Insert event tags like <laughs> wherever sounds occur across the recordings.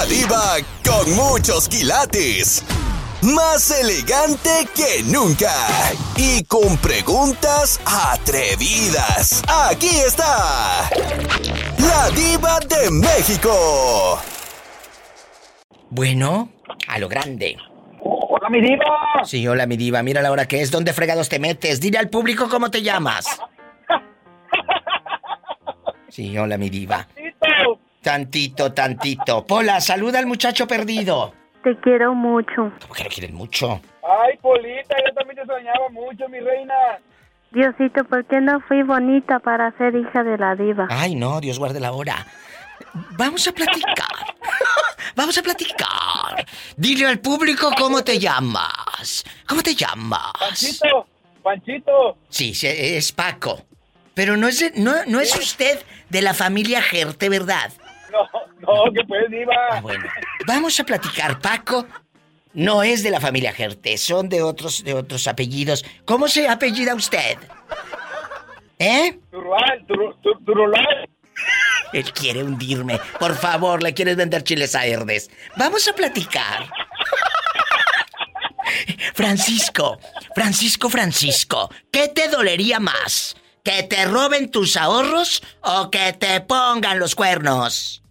La diva con muchos quilates. Más elegante que nunca. Y con preguntas atrevidas. Aquí está. La diva de México. Bueno, a lo grande. Hola, mi diva. Sí, hola, mi diva. Mira la hora que es. ¿Dónde fregados te metes? Dile al público cómo te llamas. <laughs> Sí, hola, mi diva. Tantito, tantito. Pola, saluda al muchacho perdido. Te quiero mucho. ¿Cómo que lo quieren mucho? Ay, Polita, yo también te soñaba mucho, mi reina. Diosito, ¿por qué no fui bonita para ser hija de la diva? Ay, no, Dios guarde la hora. Vamos a platicar. <laughs> Vamos a platicar. Dile al público cómo te llamas. ¿Cómo te llamas? Panchito, Panchito. Sí, sí, es Paco. Pero no es, no, no es usted de la familia Gerte, ¿verdad? <laughs> No, no, que pues, diva. Ah, bueno. Vamos a platicar, Paco. No es de la familia Gerte, son de otros, de otros apellidos. ¿Cómo se apellida usted? ¿Eh? Turrual, tur, tur, turulal. Él quiere hundirme. Por favor, le quieres vender chiles a Herdes. Vamos a platicar. Francisco, Francisco, Francisco, ¿qué te dolería más? ¿Que te roben tus ahorros o que te pongan los cuernos? <laughs>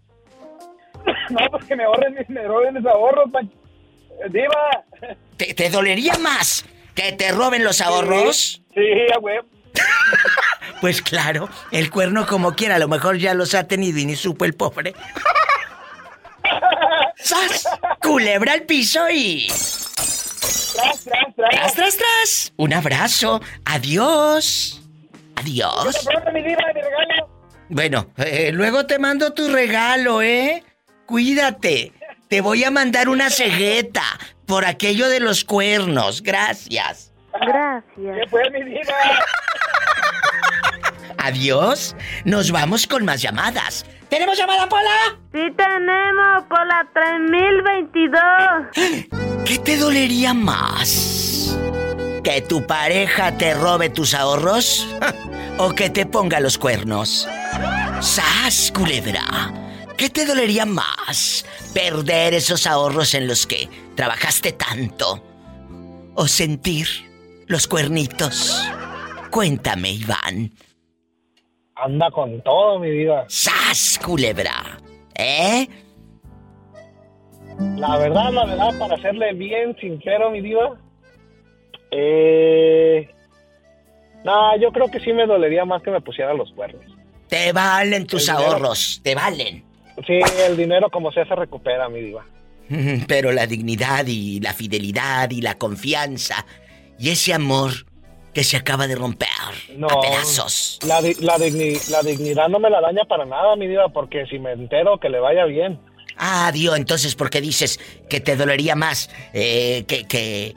No, pues que me ahorren mis, me roben mis ahorros. Eh, Diva. ¿Te, te dolería más que te roben los ahorros? Sí, a huevo. <laughs> Pues claro, el cuerno como quiera, a lo mejor ya los ha tenido y ni supo el pobre. <laughs> ¡Sas! Culebra al piso y... Tras, tras, tras. ¡Tras, tras, tras! Un abrazo. Adiós. Adiós. Bueno, eh, luego te mando tu regalo, ¿eh? Cuídate. Te voy a mandar una cegueta por aquello de los cuernos. Gracias. Gracias. ¿Qué fue, mi diva? <laughs> Adiós. Nos vamos con más llamadas. ¿Tenemos llamada, Pola? Sí tenemos por la 3022. ¿Qué te dolería más? ¿Que tu pareja te robe tus ahorros? <laughs> ¿O que te ponga los cuernos? ¡Sas, culebra! ¿Qué te dolería más? ¿Perder esos ahorros en los que trabajaste tanto? ¿O sentir los cuernitos? Cuéntame, Iván. Anda con todo, mi diva. ¡Sas, culebra! ¿Eh? La verdad, la verdad, para serle bien sincero, mi diva. Eh. No, yo creo que sí me dolería más que me pusiera los cuernos. Te valen tus El dinero. ahorros, te valen. Sí, el dinero como sea se recupera, mi diva. <laughs> Pero la dignidad y la fidelidad y la confianza y ese amor que se acaba de romper No. a pedazos. La, di- la, digni- la dignidad no me la daña para nada, mi diva, porque si me entero que le vaya bien. Ah, Dios, entonces, ¿por qué dices que te dolería más eh, que, que...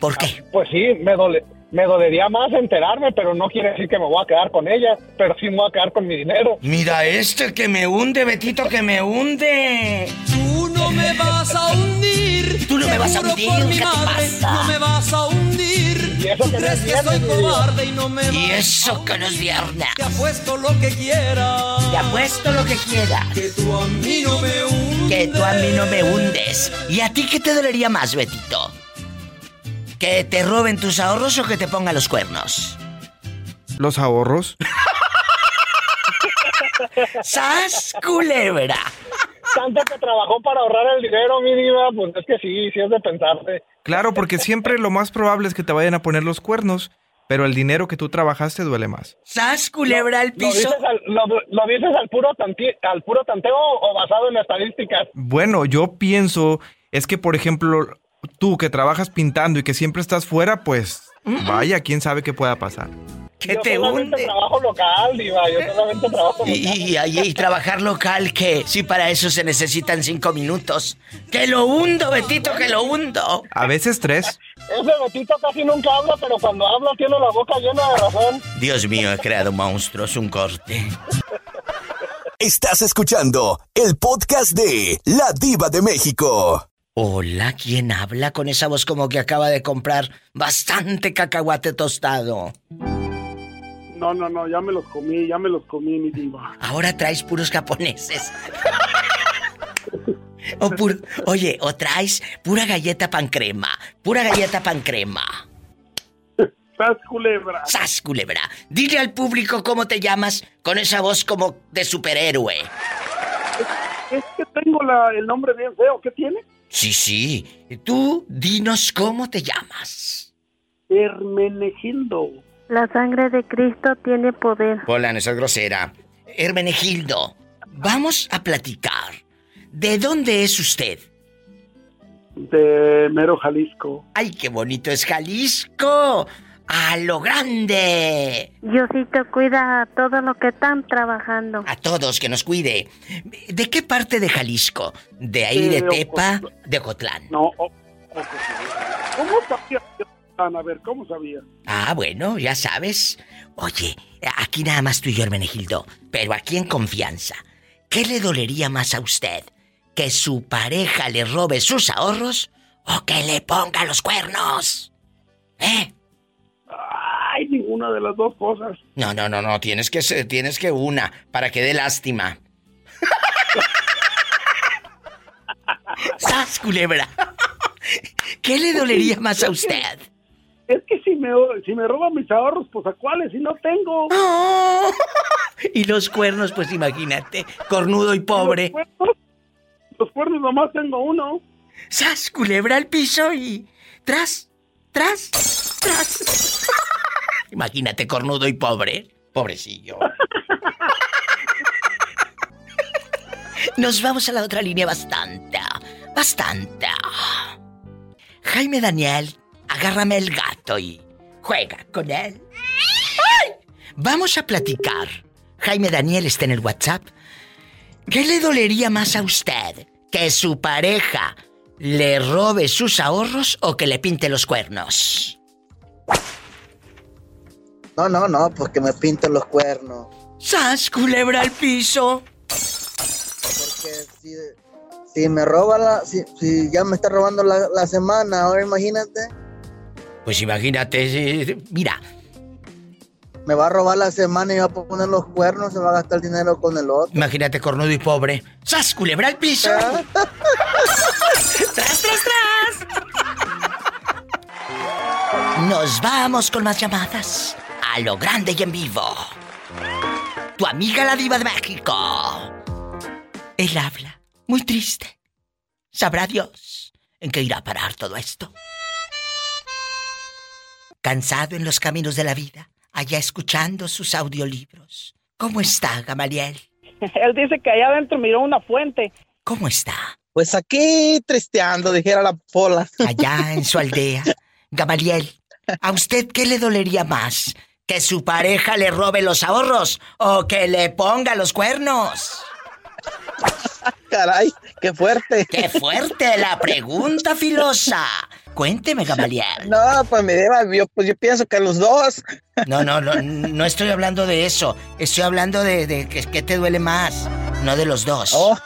¿Por qué? Pues sí, me, dole, me dolería más enterarme, pero no quiere decir que me voy a quedar con ella, pero sí me voy a quedar con mi dinero. Mira este que me hunde, Betito, que me hunde. Tú no me vas a hundir. Tú no me vas a hundir, por mi ¿qué te pasa? No me vas a hundir. Y eso que no ¿Crees es que viernes, soy mi vida. cobarde y no me Y eso que no es viernes. Te apuesto lo que quieras. Te apuesto lo que quieras. Que tú a mí no me hundes. Que tú a mí no me hundes. ¿Y a ti qué te dolería más, Betito? ¿Que te roben tus ahorros o que te pongan los cuernos? Los ahorros. ¡Sas, culebra! Tanto que trabajó para ahorrar el dinero, mi diva, pues es que sí, sí es de pensarte. Claro, porque siempre lo más probable es que te vayan a poner los cuernos, pero el dinero que tú trabajaste duele más. ¡Sas, culebra al ¿Lo piso! dices al, lo, lo dices al puro, tanti- al puro tanteo o basado en estadísticas? Bueno, yo pienso, es que por ejemplo, tú que trabajas pintando y que siempre estás fuera, pues vaya, quién sabe qué pueda pasar. ¡Que yo te solamente hunde! trabajo local, diva, yo solamente trabajo local. Y, y, y trabajar local, que si para eso se necesitan cinco minutos. ¡Que lo hundo, Betito, que lo hundo! A veces tres. Ese Betito casi nunca habla, pero cuando habla tiene la boca llena de razón. Dios mío, he creado monstruos, un corte. Estás escuchando el podcast de La Diva de México. Hola, ¿quién habla con esa voz como que acaba de comprar bastante cacahuate tostado? No, no, no, ya me los comí, ya me los comí, mi diva. Ahora traes puros japoneses. O pur- Oye, o traes pura galleta pan crema. Pura galleta pan crema. Sas culebra. ¡Sas, culebra! Dile al público cómo te llamas con esa voz como de superhéroe. Es que tengo la, el nombre bien feo. ¿Qué tiene? Sí, sí. Tú dinos cómo te llamas. Hermenegildo. La sangre de Cristo tiene poder. Hola, no seas grosera. Hermenegildo, vamos a platicar. ¿De dónde es usted? De Mero Jalisco. ¡Ay, qué bonito es Jalisco! ¡A lo grande! Diosito cuida a todos los que están trabajando. A todos, que nos cuide. ¿De qué parte de Jalisco? ¿De ahí de De Tepa? ¿De Ocotlán? No, o-. ¿Cómo sabía? A ver, ¿cómo sabía? Ah, bueno, ya sabes. Oye, aquí nada más tú y yo, Hermenegildo, pero aquí en confianza. ¿Qué le dolería más a usted? ¿Que su pareja le robe sus ahorros o que le ponga los cuernos? ¿Eh? De las dos cosas. No, no, no, no, tienes que ser- tienes que una para que dé lástima. <laughs> ¡Sas, culebra! ¿Qué le dolería más a usted? Es que si me, si me roban mis ahorros, pues a cuáles si no tengo. Oh, y los cuernos, pues imagínate, cornudo y pobre. Los cuernos, los cuernos nomás tengo uno. ¡Sas, culebra al piso y... tras, tras, tras! Imagínate, cornudo y pobre. Pobrecillo. <laughs> Nos vamos a la otra línea bastante, bastante. Jaime Daniel, agárrame el gato y juega con él. Vamos a platicar. Jaime Daniel está en el WhatsApp. ¿Qué le dolería más a usted? ¿Que su pareja le robe sus ahorros o que le pinte los cuernos? No, no, no, pues que me pinten los cuernos. ¡Sas, culebra al piso! Porque si, si me roba la. Si, si ya me está robando la, la semana, ahora imagínate. Pues imagínate, mira, Me va a robar la semana y va a poner los cuernos, se va a gastar el dinero con el otro. imagínate cornudo y pobre. ¡Sas, culebra al piso! <laughs> ¡Tras, tras, tras! <laughs> Nos vamos con más llamadas. A lo grande y en vivo. Tu amiga la diva de México. Él habla, muy triste. Sabrá Dios en qué irá a parar todo esto. Cansado en los caminos de la vida, allá escuchando sus audiolibros. ¿Cómo está, Gamaliel? <laughs> Él dice que allá adentro miró una fuente. ¿Cómo está? Pues aquí tristeando, dijera la pola. Allá en su aldea. <laughs> Gamaliel, ¿a usted qué le dolería más? ¿Que su pareja le robe los ahorros o que le ponga los cuernos? Caray, qué fuerte. ¡Qué fuerte la pregunta filosa! Cuénteme, Gamaliel. No, pues mi diva, yo, pues yo pienso que los dos. No, no, no, no estoy hablando de eso. Estoy hablando de, de que, que te duele más, no de los dos. Oh,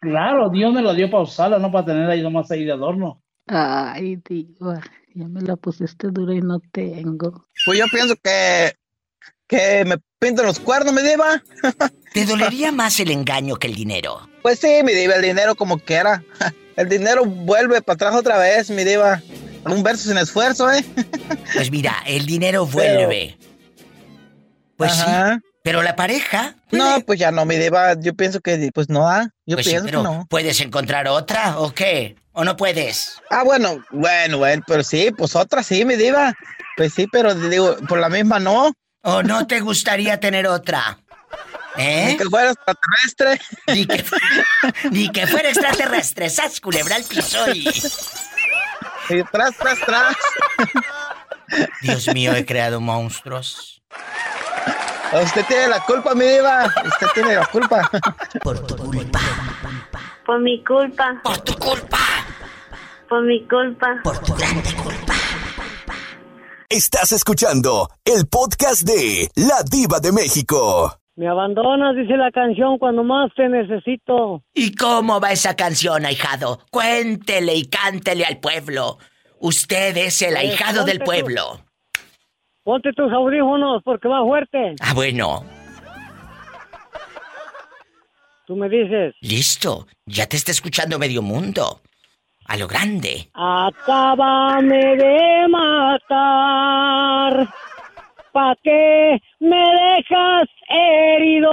Claro, Dios me lo dio para usarla, no para tener ahí nomás ahí de adorno. Ay, diva, ya me la pusiste dura y no tengo. pues yo pienso que. Que me pinten los cuernos, mi diva. <laughs> ¿Te dolería más el engaño que el dinero? Pues sí, mi diva, el dinero como quiera. <laughs> El dinero vuelve para atrás otra vez, mi diva. Un verso sin esfuerzo, ¿eh? <laughs> Pues mira, el dinero vuelve. Pues Ajá. sí, pero la pareja... No, pues ya no, mi diva. Yo pienso que, pues no, ah. Yo Pues sí, pienso pero que no. ¿puedes encontrar otra o qué? ¿O no puedes? Ah, bueno, bueno, bueno, pero sí, pues otra sí, mi diva. Pues sí, pero digo, por la misma no. ¿O no te gustaría tener otra? ¿Eh? Ni que fuera extraterrestre. Ni que, ni que fuera extraterrestre, sas culebra al piso y... Y tras, tras, tras. Dios mío, he creado monstruos. Usted tiene la culpa, mi diva. Usted tiene la culpa. Por tu culpa. Por mi culpa. Por tu culpa. Por mi culpa. Por tu grande culpa. Estás escuchando el podcast de La Diva de México. Me abandonas, dice la canción, cuando más te necesito. ¿Y cómo va esa canción, ahijado? Cuéntele y cántele al pueblo. Usted es el ahijado del pueblo. Ponte tus audífonos porque va fuerte. Ah, bueno. Tú me dices. Listo, ya te está escuchando medio mundo. A lo grande. Acábame de matar. ¿Pa' qué me dejas herido?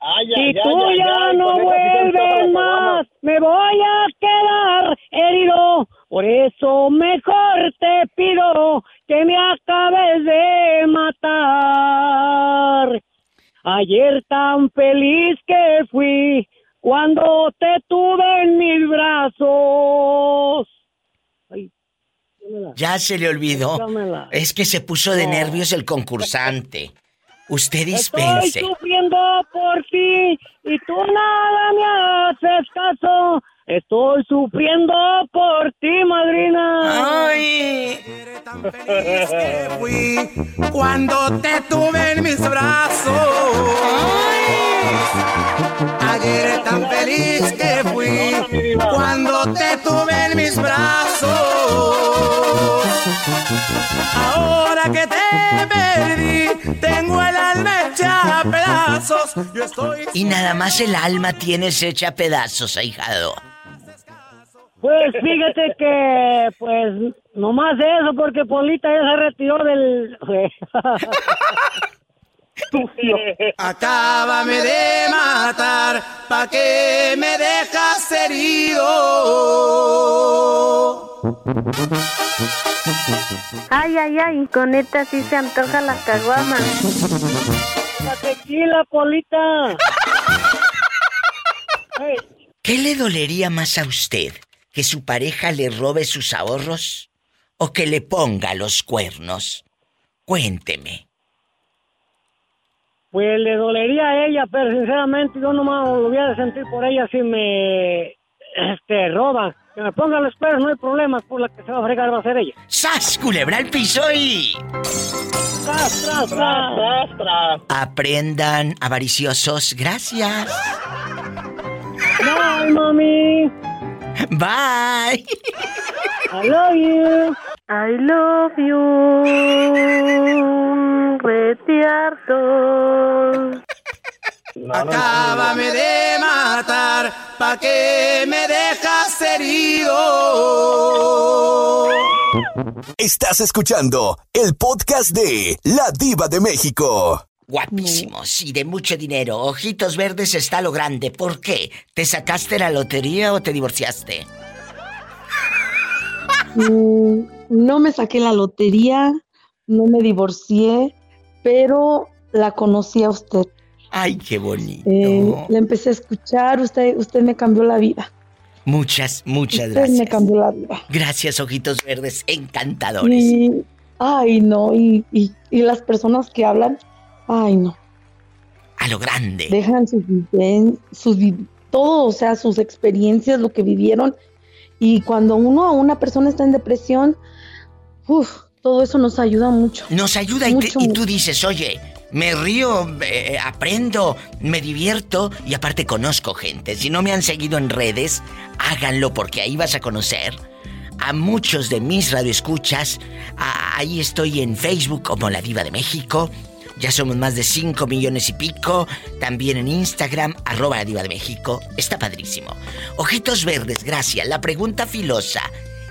Ay, Si ay, tú ay, ya no vuelves más, me voy a quedar herido. Por eso mejor te pido que me acabes de matar. Ayer tan feliz que fui cuando te tuve en mis brazos. Ay. Ya se le olvidó. Dámela. Es que se puso de nervios el concursante. Usted Estoy dispense. sufriendo por ti y tú nada me haces caso. Estoy sufriendo por ti, madrina. Ay. feliz que fui cuando te tuve en mis brazos. Ayer tan feliz que fui cuando te tuve en mis brazos. Ahora que te perdí, tengo el alma hecha a pedazos. Yo estoy Y nada más el alma tienes hecha a pedazos, ahijado. Pues fíjate que, pues, nomás eso, porque Polita ya se retiró del... <laughs> Acábame de matar, pa' que me dejas herido. Ay, ay, ay, con esta sí se antoja la caguama. La tequila, Polita. <laughs> Hey, ¿Qué le dolería más a usted? ¿Que su pareja le robe sus ahorros? ¿O que le ponga los cuernos? Cuénteme. Pues le dolería a ella, pero sinceramente yo nomás lo voy a sentir por ella si me este, roba. Que me ponga los perros, no hay problema, por la que se va a fregar va a ser ella. ¡Sas, culebra al piso y... ¡Tras, tras, tras! Aprendan, avariciosos. Gracias. Bye, mami. Bye. I love you. I love you. Retiarto. Acábame de matar, pa' que me dejas herido. Estás escuchando el podcast de La Diva de México. Guapísimos y de mucho dinero. Ojitos verdes está lo grande. ¿Por qué? ¿Te sacaste la lotería o te divorciaste? Mm, no me saqué la lotería, no me divorcié, pero la conocí a usted. Ay, qué bonito. Eh, la empecé a escuchar, usted, usted me cambió la vida. Muchas, muchas Usted me gracias. cambió la vida. Gracias, ojitos verdes, encantadores. Y, ay, no, y, y, y las personas que hablan, ay, no, A lo grande. dejan sus, sus todo, o sea, sus experiencias, lo que vivieron. Y cuando uno, una persona está en depresión, uf, todo eso nos ayuda mucho. Nos ayuda y, te- y tú dices, oye, me río, eh, aprendo, me divierto y aparte conozco gente. Si no me han seguido en redes, háganlo porque ahí vas a conocer a muchos de mis radioescuchas. A- ahí estoy en Facebook como La Diva de México. Ya somos más de 5 millones y pico. También en Instagram, arroba Diva de México. Está padrísimo. Ojitos verdes, gracias. La pregunta filosa.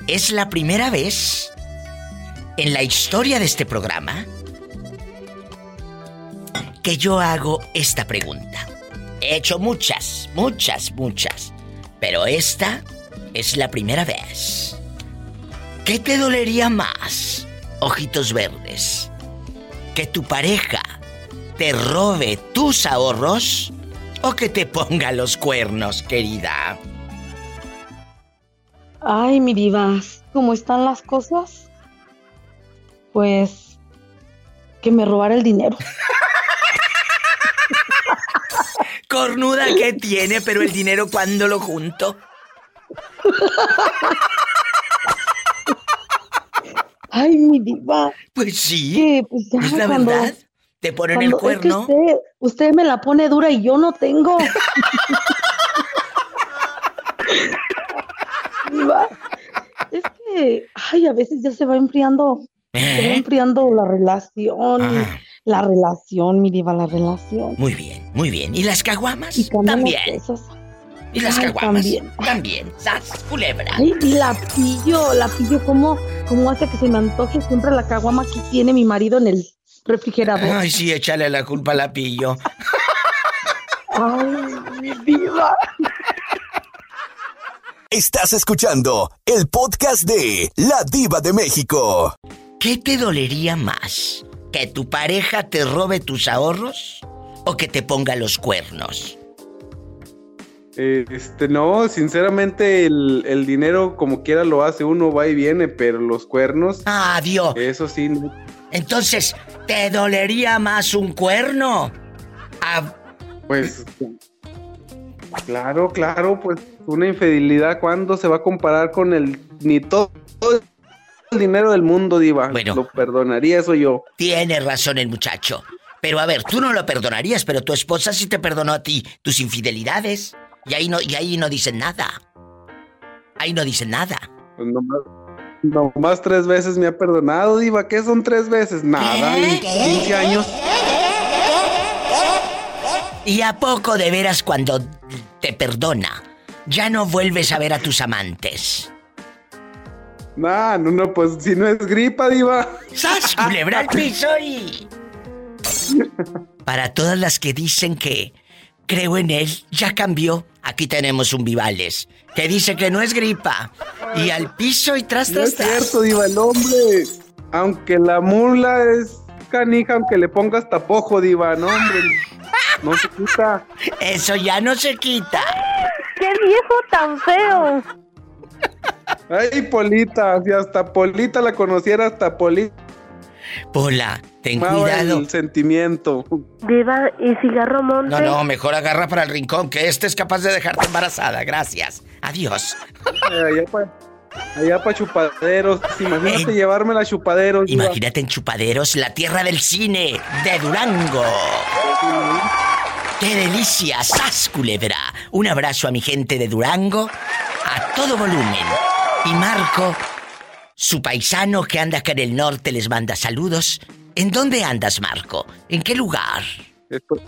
¿Es la primera vez en la historia de este programa que yo hago esta pregunta. He hecho muchas, muchas, muchas, pero esta es la primera vez. ¿Qué te dolería más, ojitos verdes? ¿Que tu pareja te robe tus ahorros o que te ponga los cuernos, querida? Ay, mi diva, ¿cómo están las cosas? Pues que me robara el dinero. <laughs> Cornuda que tiene, pero el dinero cuando lo junto. <laughs> Ay, mi diva. Pues sí. Que, pues ya Es la cuando- verdad. Te ponen el cuando- es que cuerno. usted, usted me la pone dura y yo no tengo. <laughs> Diva, es que, ay, a veces ya se va enfriando, se va ¿Eh? enfriando la relación Ah. La relación, mi diva, la relación. Muy bien, muy bien. ¿Y las caguamas? Y También. cosas. ¿Y las Ay, caguamas? también. También. ¡Sas, culebra! Ay, y la pillo, la pillo, ¿cómo, ¿cómo hace que se me antoje siempre la caguama que tiene mi marido en el refrigerador? Ay, sí, échale la culpa a la pillo. Ay, mi diva. Estás escuchando el podcast de La Diva de México. ¿Qué te dolería más? ¿Que tu pareja te robe tus ahorros o que te ponga los cuernos? Eh, Este, no, sinceramente el, el dinero como quiera lo hace uno, va y viene, pero los cuernos... Ah, Dios. Eso sí, no. Entonces, ¿te dolería más un cuerno? Ah, Pues... Claro, claro, pues una infidelidad, ¿cuándo se va a comparar con el... ni todo el dinero del mundo, diva? Bueno. Lo perdonaría eso yo. tiene razón el muchacho. Pero a ver, tú no lo perdonarías, pero tu esposa sí te perdonó a ti tus infidelidades. Y ahí no, y ahí no dicen nada. Ahí no dicen nada. Pues nomás, nomás tres veces me ha perdonado, diva. ¿Qué son tres veces? Nada, en 15 años. ¿Y a poco de veras cuando te perdona, ya no vuelves a ver a tus amantes? Nah, no, no, pues si no es gripa, diva. ¡Sas, culebra al <laughs> piso y... Para todas las que dicen que creo en él, ya cambió. Aquí tenemos un Vivales que dice que no es gripa. Y al piso y tras, No tras, es tras. cierto, diva, el hombre. Aunque la mula es canija, aunque le pongas tapojo, diva, no, hombre. No se quita. Eso ya no se quita. ¡Qué viejo tan feo! Ay, Polita, si hasta Polita la conociera, hasta Polita. Pola, ten amaba cuidado. el sentimiento. Diva, ¿y cigarro monte? No, no, mejor agarra para el rincón, que este es capaz de dejarte embarazada. Gracias. Adiós. Eh, allá para allá pa chupaderos. Imagínate llevármela a chupaderos. diva. Imagínate en Chupaderos, la tierra del cine de Durango. ¡Qué delicia! ¡Sas, culebra! Un abrazo a mi gente de Durango, a todo volumen. Y Marco, su paisano que anda acá en el norte, les manda saludos. ¿En dónde andas, Marco? ¿En qué lugar? Estoy,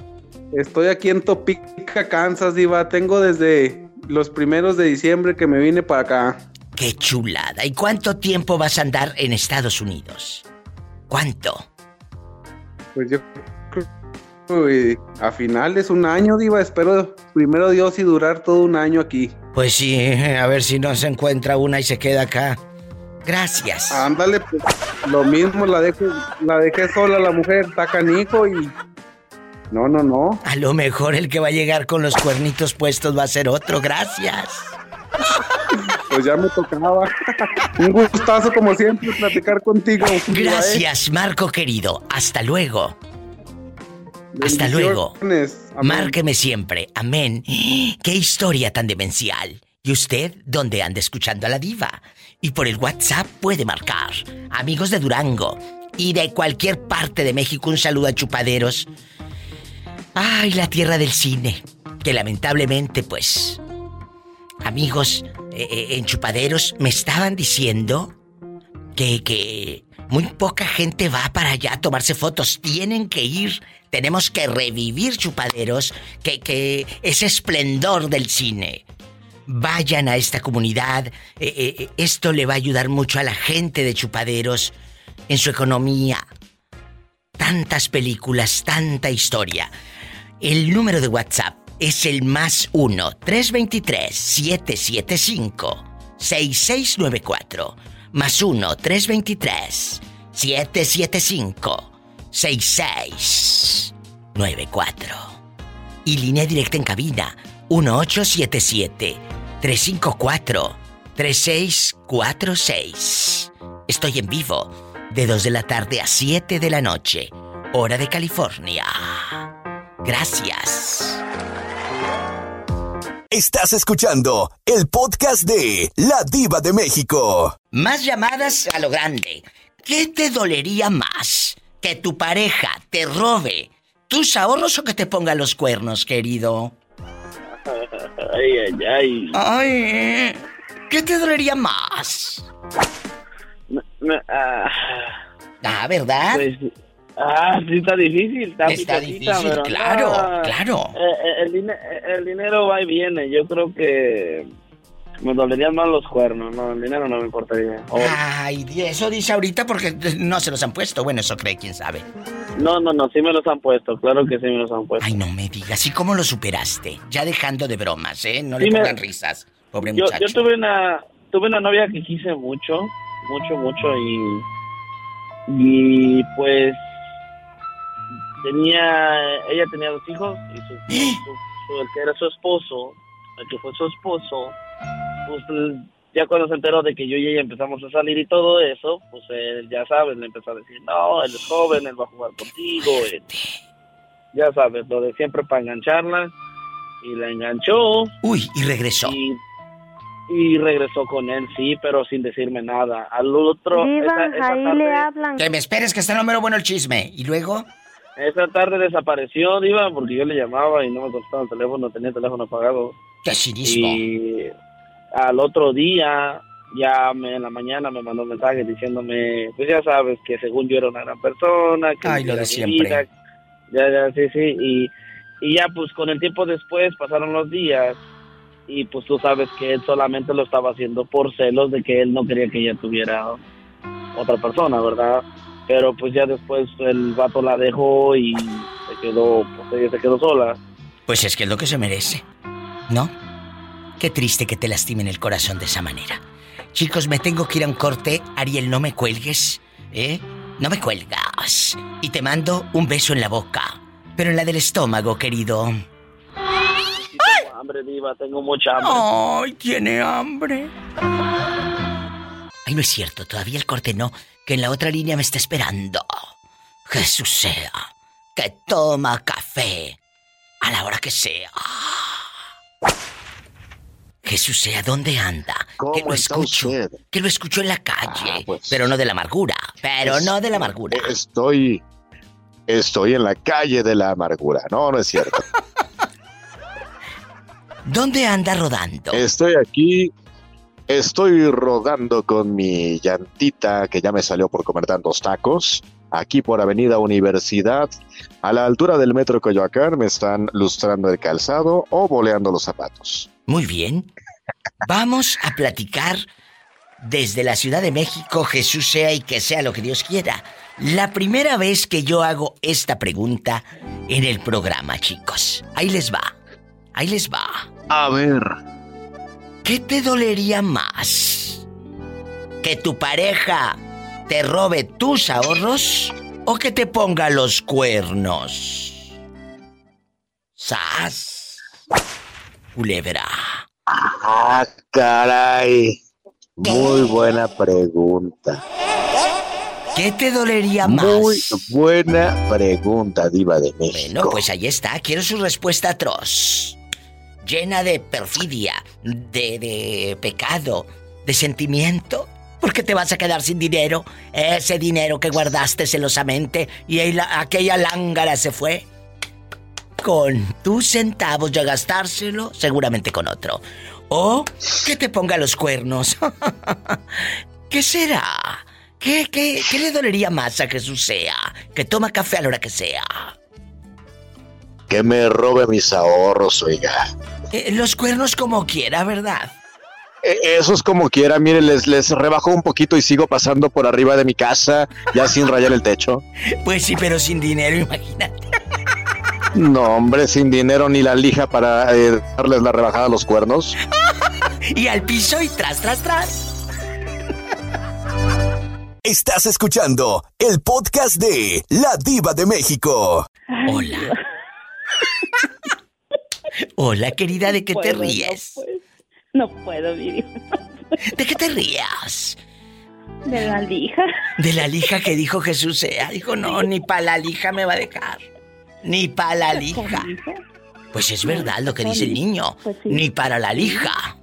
estoy aquí en Topeka, Kansas, diva. Tengo desde los primeros de diciembre que me vine para acá. ¡Qué chulada! ¿Y cuánto tiempo vas a andar en Estados Unidos? ¿Cuánto? Pues yo creo que a finales un año, diva. Espero primero Dios y durar todo un año aquí. Pues sí, a ver si no se encuentra una y se queda acá. Gracias. Ándale, pues lo mismo, la dejé, la dejé sola la mujer, está canijo y... No, no, no. A lo mejor el que va a llegar con los cuernitos puestos va a ser otro, gracias. Pues ya me tocaba. <laughs> Un gustazo como siempre platicar contigo. ¿eh? Gracias, Marco querido. Hasta luego. Hasta luego. Márqueme siempre. Amén. <gasps> Qué historia tan demencial. ¿Y usted dónde anda escuchando a la diva? Y por el WhatsApp puede marcar. Amigos de Durango y de cualquier parte de México, un saludo a Chupaderos. Ay, la tierra del cine. Que lamentablemente, pues, amigos eh, eh, en Chupaderos me estaban diciendo que, que muy poca gente va para allá a tomarse fotos. Tienen que ir. Tenemos que revivir Chupaderos, que, que ese esplendor del cine. Vayan a esta comunidad. eh, eh, esto le va a ayudar mucho a la gente de Chupaderos en su economía. Tantas películas, tanta historia. El número de WhatsApp es el más 1-323-775-6694. Más 1-323-775-6694. Y línea directa en cabina 1877-354-3646. Estoy en vivo de 2 de la tarde a 7 de la noche, hora de California. Gracias. Estás escuchando el podcast de La Diva de México. Más llamadas a lo grande. ¿Qué te dolería más? ¿Que tu pareja te robe tus ahorros o que te ponga los cuernos, querido? Ay, ay, ay. Ay, ¿qué te dolería más? Ah, Ah, ¿verdad? pues, Ah, sí, está difícil. Está, Está difícil, pero claro, no, claro. eh, el dinero va y viene. Yo creo que me dolerían más los cuernos. No, el dinero no me importaría. Ay, eso dice ahorita porque no se los han puesto. Bueno, eso cree, quién sabe. No, no, no, sí me los han puesto. Claro que sí me los han puesto. Ay, no me digas. ¿Y cómo lo superaste? Ya dejando de bromas, ¿eh? No le me- pongan risas. Pobre yo, muchacho. yo tuve una tuve una novia que quise mucho, mucho, mucho y y pues tenía ella tenía dos hijos y su, su- su- el que era su esposo, el que fue su esposo, pues ya cuando se enteró de que yo y ella empezamos a salir y todo eso, pues él ya sabes, le empezó a decir, no, él es joven, él va a jugar contigo, él- ya sabes, lo de siempre para engancharla y la enganchó. Uy, y regresó. Y, y regresó con él, sí, pero sin decirme nada. Al otro, esa, esa tarde, hablan. Que me esperes que está el número bueno el chisme. ¿Y luego? esa tarde desapareció, Diva, porque yo le llamaba y no me contestaba el teléfono, tenía el teléfono apagado. ¡Qué cinismo! Y al otro día, ya me, en la mañana me mandó un mensaje diciéndome, pues ya sabes que según yo era una gran persona, que Ay, lo de siempre. vida. Ya, ya, sí, sí. Y, y ya, pues con el tiempo después pasaron los días y pues tú sabes que él solamente lo estaba haciendo por celos de que él no quería que ella tuviera otra persona, ¿verdad? Pero pues ya después el vato la dejó y se quedó, pues ella se quedó sola. Pues es que es lo que se merece. ¿No? Qué triste que te lastimen el corazón de esa manera. Chicos, me tengo que ir a un corte. Ariel, no me cuelgues. ¿Eh? No me cuelgas. Y te mando un beso en la boca. Pero en la del estómago, querido. Tengo hambre, diva, tengo mucha hambre. Ay, tiene hambre. Ay, no es cierto, todavía el corte no, que en la otra línea me está esperando. Jesús sea, que toma café a la hora que sea. Jesús sea, ¿dónde anda? que lo escucho. usted? Que lo escucho en la calle. Ah, pues. Pero no de la amargura. Pero Es- no de la amargura. Estoy. Estoy en la calle de la amargura. No, no es cierto. <laughs> ¿Dónde anda rodando? Estoy aquí. Estoy rodando con mi llantita que ya me salió por comer tantos tacos. Aquí por Avenida Universidad, a la altura del metro Coyoacán, me están lustrando el calzado o boleando los zapatos. Muy bien. Vamos a platicar desde la Ciudad de México, Jesús sea y que sea lo que Dios quiera. La primera vez que yo hago esta pregunta en el programa, chicos. Ahí les va. Ahí les va. A ver. ¿Qué te dolería más? ¿Que tu pareja te robe tus ahorros o que te ponga los cuernos? ¡Sas! Culebra. Ah, caray. Muy buena pregunta. ¿Qué te dolería más? Muy buena pregunta, Diva de México. Bueno, pues ahí está. Quiero su respuesta atroz. Llena de perfidia, de, de pecado, de sentimiento. ¿Por qué te vas a quedar sin dinero? Ese dinero que guardaste celosamente y ahí la- aquella lángara se fue. Con tus centavos ya gastárselo, seguramente con otro. O que te ponga los cuernos. <laughs> ¿Qué será? ¿Qué, qué, qué le dolería más a Jesús sea? Que toma café a la hora que sea. Que me robe mis ahorros, oiga. Eh, los cuernos como quiera, ¿verdad? E- Eso es como quiera, mire, les, les rebajo un poquito y sigo pasando por arriba de mi casa, ya sin rayar el techo. <laughs> Pues sí, pero sin dinero, imagínate. No, hombre, sin dinero ni la lija para eh, darles la rebajada a los cuernos. <laughs> Y al piso y tras, tras, tras. Estás escuchando el podcast de La Diva de México. Hola. <laughs> Hola, querida, ¿de qué te puedo, ríes? No puedo, Vivi. ¿De qué te rías? De la lija. De la lija que dijo Jesús sea. Dijo, no, ni para la lija me va a dejar. Ni para la lija. Pues es verdad lo que dice el niño. Pues. Ni para la lija.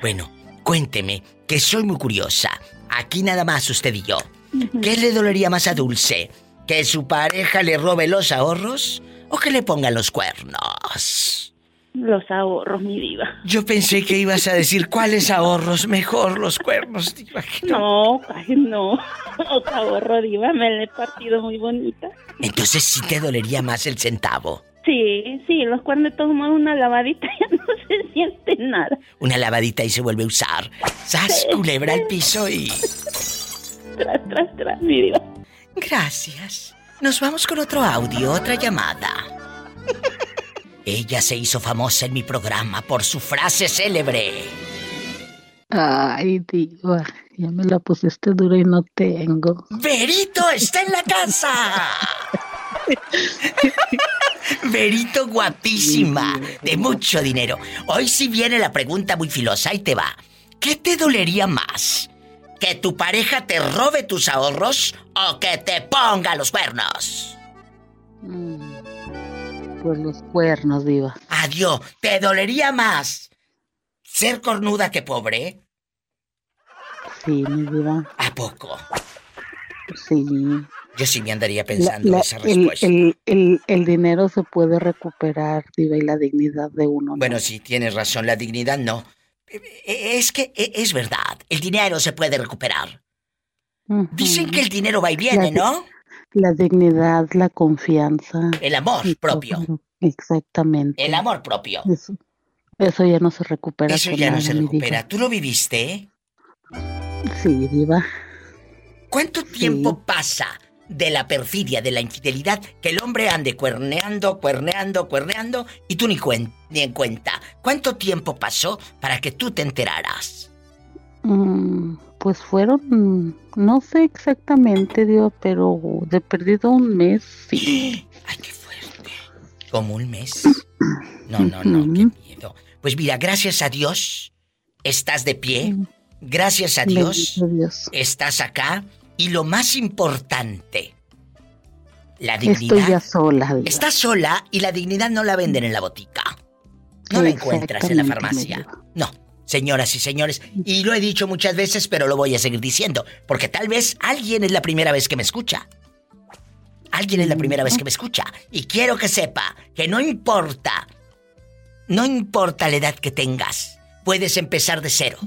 Bueno, cuénteme, que soy muy curiosa. Aquí nada más usted y yo. ¿Qué le dolería más a Dulce? ¿Que su pareja le robe los ahorros o que le pongan los cuernos? Los ahorros, mi diva. Yo pensé que ibas a decir cuáles ahorros, mejor los cuernos, diva. No, ay, no. <laughs> Los ahorros, diva, me la he partido muy bonita. Entonces sí te dolería más el centavo. Sí, sí, los cuernos modos una lavadita <laughs> ya no se siente nada. Una lavadita y se vuelve a usar. ¡Sas, culebra al piso y... Tras, tras, tras, mi diva. Gracias. Nos vamos con otro audio, otra llamada. <laughs> Ella se hizo famosa en mi programa por su frase célebre. Ay, diva, ya me la pusiste dura y no tengo. ¡Verito está en la casa! Verito guapísima, de mucho dinero. Hoy sí viene la pregunta muy filosa y te va. ¿Qué te dolería más? ¿Que tu pareja te robe tus ahorros o que te ponga los cuernos? Mm, Pues los cuernos, diva. Adiós, ¿te dolería más ser cornuda que pobre? Sí, mi diva. ¿A poco? Sí. Yo sí me andaría pensando la- esa respuesta. el, el, el dinero se puede recuperar, diva, y la dignidad de uno. ¿no? Bueno, sí, tienes razón, la dignidad no. Eh, Es que eh, es verdad, el dinero se puede recuperar. Dicen que el dinero va y viene, La- ¿no? La dignidad, la confianza. El amor y propio. Exactamente. El amor propio. Eso, eso ya no se recupera. Eso ya no se recupera. ¿Tú lo viviste? Sí, diva. ¿Cuánto tiempo pasa de la perfidia, de la infidelidad, que el hombre ande cuerneando, cuerneando, cuerneando y tú ni, cuen- ni en cuenta? ¿Cuánto tiempo pasó para que tú te enteraras? Mm, pues fueron, no sé exactamente, diva, pero de perdido un mes, sí. <gasps> Ay, qué fuerte. Como un mes. No, no, no, qué miedo. Pues mira, gracias a Dios estás de pie. Gracias a Dios Dios. estás acá. Y lo más importante, la Estoy dignidad. ya sola. Estás sola y la dignidad no la venden en la botica. No la encuentras en la farmacia. No, señoras y señores. Y lo he dicho muchas veces, pero lo voy a seguir diciendo. Porque tal vez alguien es la primera vez que me escucha. Alguien es la primera vez que me escucha. Y quiero que sepa que no importa. No importa la edad que tengas. Puedes empezar de cero.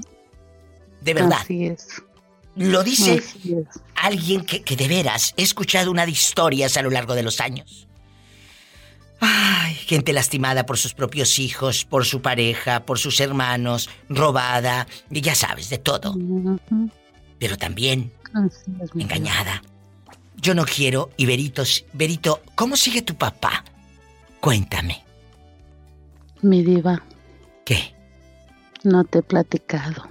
De verdad. Así es. Lo dice Así es. alguien que, que de veras he escuchado una de historias a lo largo de los años. Ay, gente lastimada por sus propios hijos, por su pareja, por sus hermanos, robada, y ya sabes, de todo. Pero también engañada. Yo no quiero, y Berito, Berito, ¿cómo sigue tu papá? Cuéntame. Mi diva, ¿Qué? no te he platicado.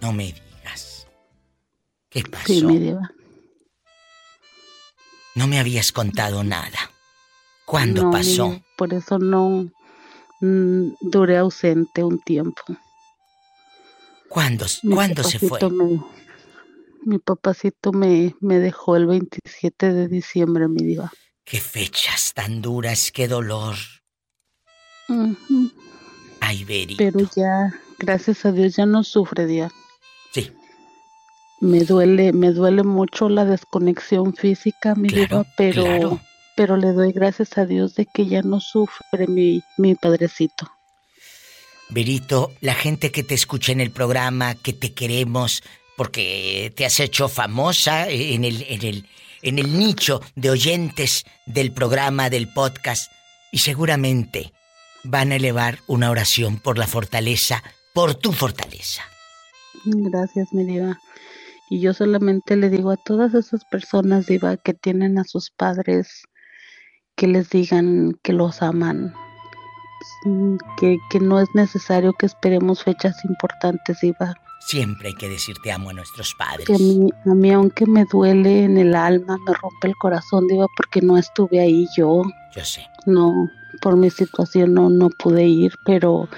No me digas. ¿Qué pasó? Sí, mi diva. No me habías contado nada. ¿Cuándo No, pasó? Por eso no mm, duré ausente un tiempo. ¿Cuándo, Mi ¿cuándo se fue? me- mi papacito me, me dejó el 27 de diciembre, mi diva. Qué fechas tan duras, qué dolor. Ay, Berito. Pero ya, gracias a Dios, ya no sufre, diva. Sí. Me duele, me duele mucho la desconexión física, mi Claro, diva, pero, claro. Pero le doy gracias a Dios de que ya no sufre mi, mi padrecito. Berito, la gente que te escucha en el programa, que te queremos, porque te has hecho famosa en el, en el, en el nicho de oyentes del programa, del podcast, y seguramente van a elevar una oración por la fortaleza, por tu fortaleza. Gracias, mi diva. Y yo solamente le digo a todas esas personas, diva, que tienen a sus padres, que les digan que los aman, mm, que, que no es necesario que esperemos fechas importantes, diva. Siempre hay que decir te amo a nuestros padres. Que a mí, a mí aunque me duele en el alma, me rompe el corazón, diva, porque no estuve ahí yo. Yo sé. No, por mi situación no, no pude ir, pero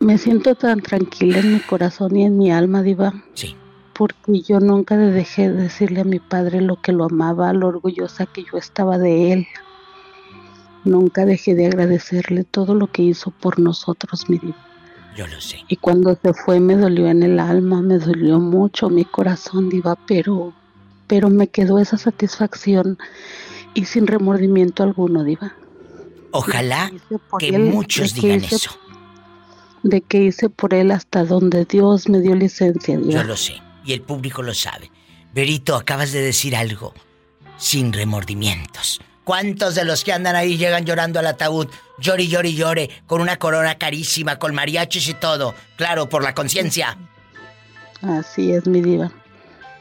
me siento tan tranquila en mi corazón y en mi alma, diva. Sí. Porque yo nunca dejé de decirle a mi padre lo que lo amaba, lo orgullosa que yo estaba de él. Nunca dejé de agradecerle todo lo que hizo por nosotros, mi diva. Yo lo sé. Y cuando se fue me dolió en el alma, me dolió mucho mi corazón, diva, pero, pero me quedó esa satisfacción y sin remordimiento alguno, diva. Ojalá que él, muchos que digan hice- eso. De que hice por él hasta donde Dios me dio licencia. Yo Diva. lo sé. Y el público lo sabe. Berito, acabas de decir algo sin remordimientos. ¿Cuántos de los que andan ahí llegan llorando al ataúd? Llore, llore, llore, con una corona carísima, con mariachis y todo. Claro, por la conciencia. Así es, mi diva.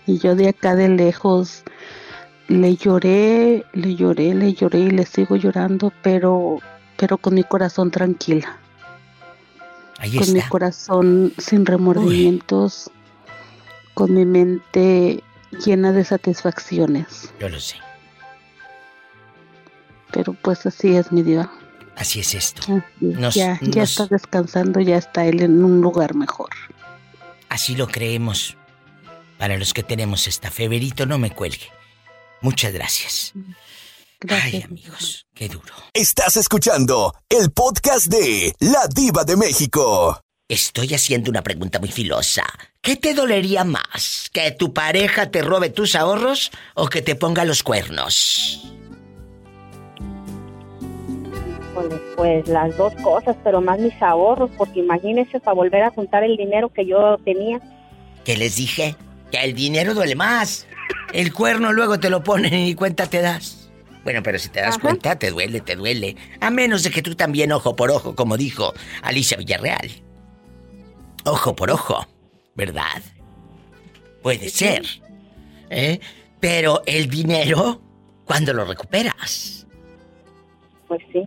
Y yo de acá de lejos le lloré, le lloré, le lloré y le sigo llorando, pero, pero con mi corazón tranquila. Ahí con mi corazón sin remordimientos, con mi mente llena de satisfacciones. Yo lo sé. Pero pues así es, mi diva. Así es esto. Así es. Nos- ya, está descansando, ya está él en un lugar mejor. Así lo creemos. Para los que tenemos esta fe, Berito, no me cuelgue. Muchas gracias. Ay, amigos, qué duro. Estás escuchando el podcast de La Diva de México. Estoy haciendo una pregunta muy filosa. ¿Qué te dolería más? ¿Que tu pareja te robe tus ahorros o que te ponga los cuernos? Pues las dos cosas, pero más mis ahorros, porque imagínese para volver a juntar el dinero que yo tenía. ¿Qué les dije? Que el dinero duele más. El cuerno luego te lo ponen y ni cuenta te das. Bueno, pero si te das Ajá. cuenta, te duele, te duele. A menos de que tú también ojo por ojo, como dijo Alicia Villarreal. Ojo por ojo, ¿verdad? Puede ser. ¿Eh? Pero el dinero, ¿cuándo lo recuperas? Pues sí.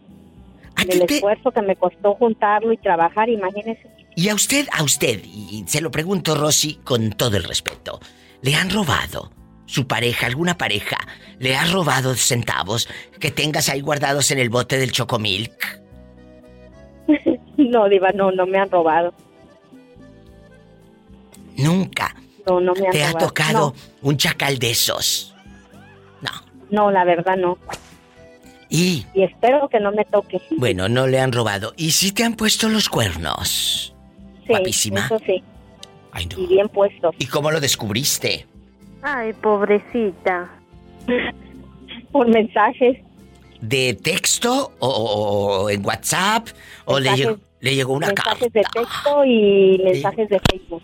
Del esfuerzo que me costó juntarlo y trabajar, imagínese. Y a usted, a usted, y se lo pregunto, Rosy, con todo el respeto, ¿le han robado su pareja, alguna pareja, le ha robado centavos que tengas ahí guardados en el bote del Chocomilk? <laughs> No, Diva, no, no me han robado. Nunca No, no me han te ha tocado un chacal de esos. No, no, la verdad no. Y, Y espero que no me toque. bueno, no le han robado. ¿Y si te han puesto los cuernos? Sí, Guapísima. eso sí. Ay, no. Y bien puestos. ¿Y cómo lo descubriste? Ay, pobrecita. <laughs> Por mensajes. ¿De texto o, o- o en WhatsApp? ¿O le Mensajes- llegó, le llegó una carta? mensajes de texto y mensajes de Facebook.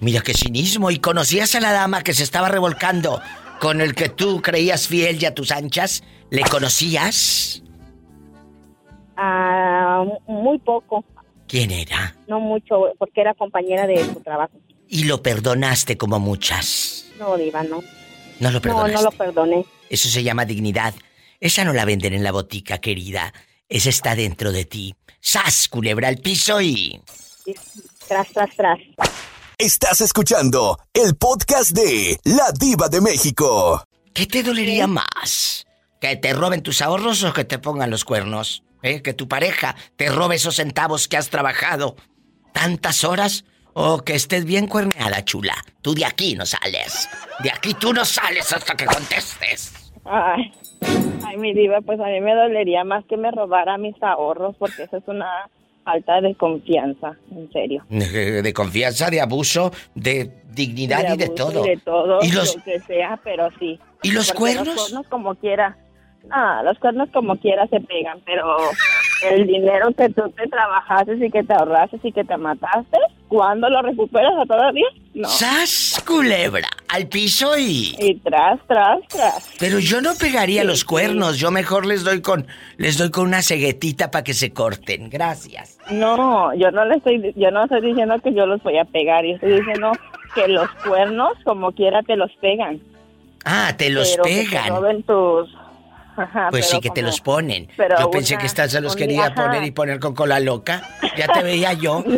Mira qué cinismo. ¿Y conocías a la dama que se estaba revolcando con el que tú creías fiel y a tus anchas? ¿Le conocías? Ah, muy poco, ¿Quién era? no mucho, porque era compañera de su trabajo. Y lo perdonaste como muchas. No, Diva, no. No lo No, perdonaste. no lo perdoné. Eso se llama dignidad. Esa no la venden en la botica, querida. Esa está dentro de ti. ¡Sas, culebra al piso y... Tras, tras, tras. Estás escuchando el podcast de La Diva de México. ¿Qué te dolería más? ¿Que te roben tus ahorros o que te pongan los cuernos? ¿Eh? ¿Que tu pareja te robe esos centavos que has trabajado tantas horas? ¿O que estés bien cuerneada, chula? Tú de aquí no sales. De aquí tú no sales hasta que contestes. Ay, ay, mi diva, pues a mí me dolería más que me robara mis ahorros porque eso es una falta de confianza, en serio. De, de confianza, de abuso, de dignidad y de todo. y de todo, ¿Y los, lo que sea, pero sí. ¿Y los Porque cuernos? Los cuernos como quiera. Ah, los cuernos como quiera se pegan, pero el dinero que tú te trabajaste y que te ahorraste y que te mataste, ¿cuándo lo recuperas a todavía? No. ¡Sas, culebra! Al piso y... Y tras, tras, tras. Pero yo no pegaría Sí, los sí. cuernos, yo mejor les doy con les doy con una ceguetita para que se corten. Gracias. No, yo no le estoy, yo no estoy diciendo que yo los voy a pegar, yo estoy diciendo que los cuernos como quiera te los pegan. Ah, te los pero que te pegan. tus... Ajá, Pues sí que te los ponen. pero Yo pensé una- que estas se los quería ajá. poner y poner con cola loca. Ya te veía yo. <laughs>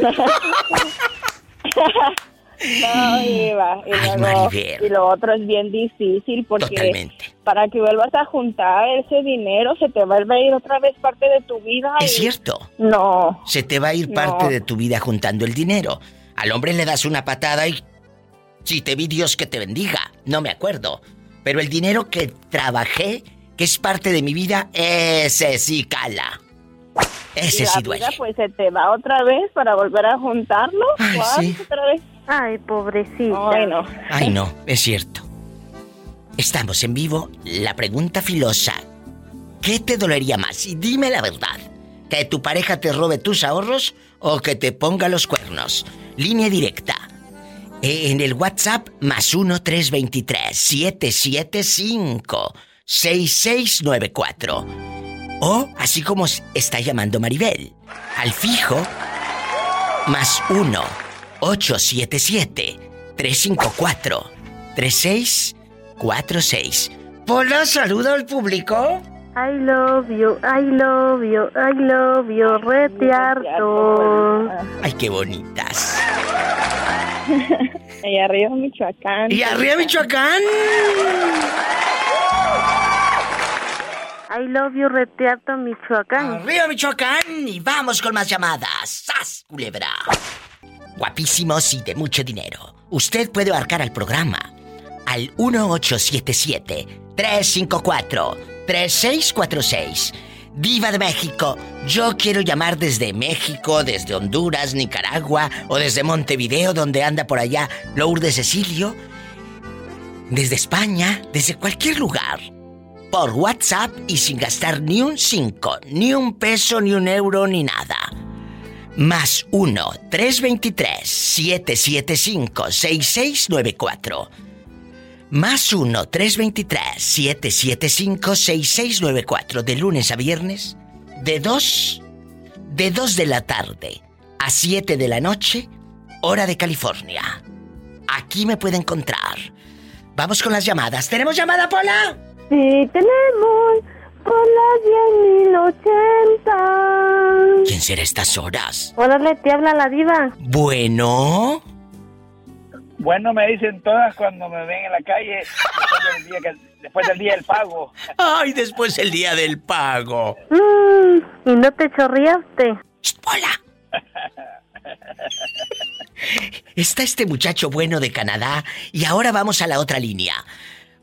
<laughs> No, Iba. Y, Ay, luego- y lo otro es bien difícil porque Totalmente. para que vuelvas a juntar ese dinero se te vuelve a ir otra vez parte de tu vida. Es y- cierto. No. Se te va a ir No. parte de tu vida juntando el dinero. Al hombre le das una patada y si te vi Dios que te bendiga. No me acuerdo. Pero el dinero que trabajé, que es parte de mi vida, ese sí cala. Ese y la sí vida duele. pues se te va otra vez para volver a juntarlo. Sí. Otra vez. Ay, pobrecita. Ay, no. Ay, no, es cierto. Estamos en vivo. La pregunta filosa. ¿qué te dolería más? Y dime la verdad. ¿Que tu pareja te robe tus ahorros o que te ponga los cuernos? Línea directa. Eh, en el WhatsApp más 1-323-775-6694. O, así como está llamando Maribel, al fijo, más 1-877-354-3646. Hola, saludo al público. I love you, I love you, I love you, rete harto. Ay, qué bonitas. <laughs> y arriba Michoacán. Y arriba Michoacán. I love you, rete harto, Michoacán. Arriba Michoacán y vamos con más llamadas. ¡Sas, culebra! Guapísimos y de mucho dinero. Usted puede marcar al programa al 1877-354-3646. Viva de México, yo quiero llamar desde México, desde Honduras, Nicaragua o desde Montevideo, donde anda por allá Lourdes Cecilio. Desde España, desde cualquier lugar. Por WhatsApp y sin gastar ni un 5, ni un peso, ni un euro, ni nada. Más 1-323-775-6694. Más 1-323-775-6694 de lunes a viernes, de 2, de 2 de la tarde a 7 de la noche, hora de California. Aquí me puede encontrar. Vamos con las llamadas. ¿Tenemos llamada, Pola? Sí, tenemos por las 10.080. ¿Quién será a estas horas? Órale, te habla la diva. Bueno. Bueno, me dicen todas cuando me ven en la calle después del día, que- después del, día del pago. Ay, después el día del pago. Mm, ¿Y no te chorreaste? ¡Hola! Está este muchacho bueno de Canadá y ahora vamos a la otra línea.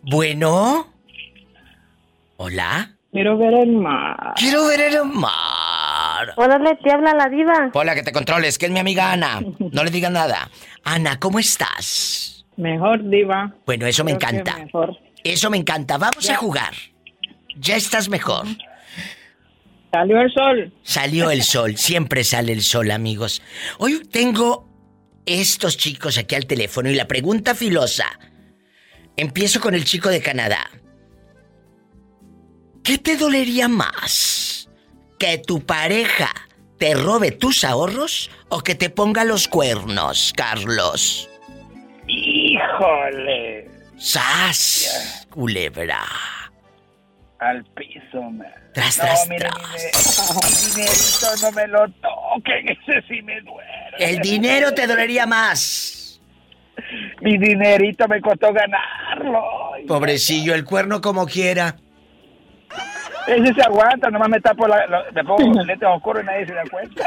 Bueno. Hola. Quiero ver el mar. Quiero ver el mar. Órale, te habla la diva. Hola, que te controles, que es mi amiga Ana. No le digas nada. Ana, ¿cómo estás? Mejor, diva. Bueno, eso me Creo encanta. mejor. Eso me encanta. Vamos a jugar. Ya estás mejor. Salió el sol. Salió el sol. Siempre sale el sol, amigos. Hoy tengo estos chicos aquí al teléfono y la pregunta filosa. Empiezo con el chico de Canadá. ¿Qué te dolería más? ¿Que tu pareja te robe tus ahorros o que te ponga los cuernos, Carlos? Híjole. ¡Sas! Culebra. Al piso, man. Tras, no, tras, mire, mi dinerito no me lo toquen, <laughs> ese sí me duele. El dinero te dolería más. Mi dinerito me costó ganarlo. Pobrecillo, el cuerno como quiera. Ese se aguanta, nomás me tapo la, lo- me pongo lentes oscuros y nadie se da cuenta.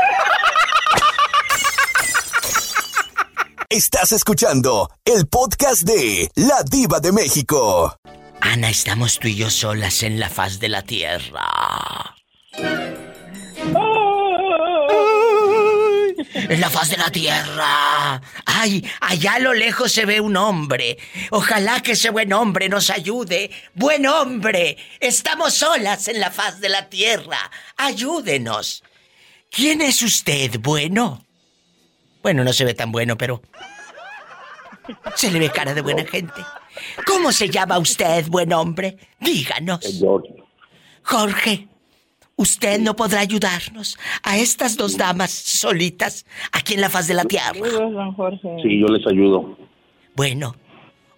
Estás escuchando el podcast de La Diva de México. Ana, estamos tú y yo solas en la faz de la tierra. En la faz de la tierra. Ay, allá a lo lejos se ve un hombre. Ojalá que ese buen hombre nos ayude. Buen hombre, estamos solas en la faz de la tierra. Ayúdenos. ¿Quién es usted, bueno? Bueno, no se ve tan bueno, pero... Se le ve cara de buena gente. ¿Cómo se llama usted, buen hombre? Díganos. Jorge, usted no podrá ayudarnos a estas dos damas solitas aquí en la faz de la tierra. Sí, yo les ayudo. Bueno,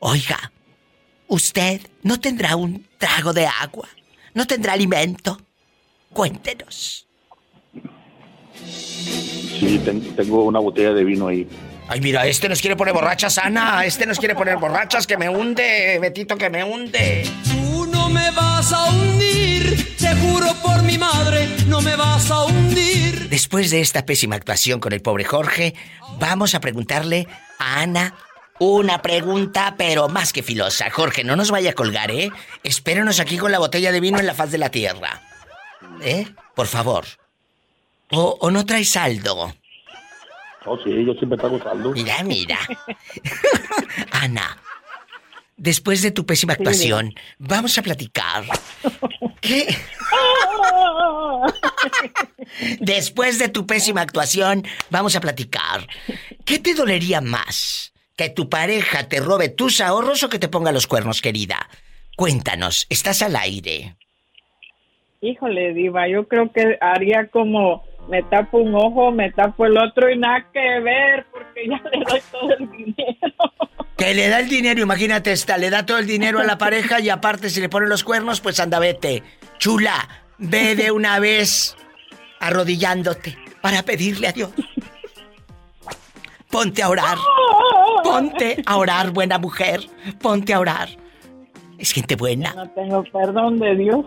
oiga, usted no tendrá un trago de agua, no tendrá alimento. Cuéntenos. Sí, ten- tengo una botella de vino ahí. Ay, mira, este nos quiere poner borrachas, Ana. Este nos quiere poner borrachas, que me hunde, Betito, que me hunde. Tú no me vas a hundir, por mi madre, no me vas a hundir. Después de esta pésima actuación con el pobre Jorge, vamos a preguntarle a Ana una pregunta, pero más que filosa. Jorge, no nos vaya a colgar, ¿eh? Espérenos aquí con la botella de vino en la faz de la tierra. ¿Eh? Por favor. O, o no traes saldo. Oh, sí, yo siempre traigo saldo. Mira, mira. <laughs> Ana, después de tu pésima actuación, vamos a platicar. ¿Qué? <laughs> Después de tu pésima actuación, vamos a platicar. ¿Qué te dolería más? ¿Que tu pareja te robe tus ahorros o que te ponga los cuernos, querida? Cuéntanos, estás al aire. Híjole, Diva, yo creo que haría como me tapo un ojo, me tapo el otro y nada que ver, porque ya le doy todo el dinero. Que le da el dinero, imagínate esta, le da todo el dinero a la <laughs> pareja y aparte si le pone los cuernos, pues anda, vete. Chula, ve de <laughs> una vez arrodillándote para pedirle a Dios. Ponte a orar. Ponte a orar, buena mujer. Ponte a orar. Es gente buena. No tengo perdón de Dios.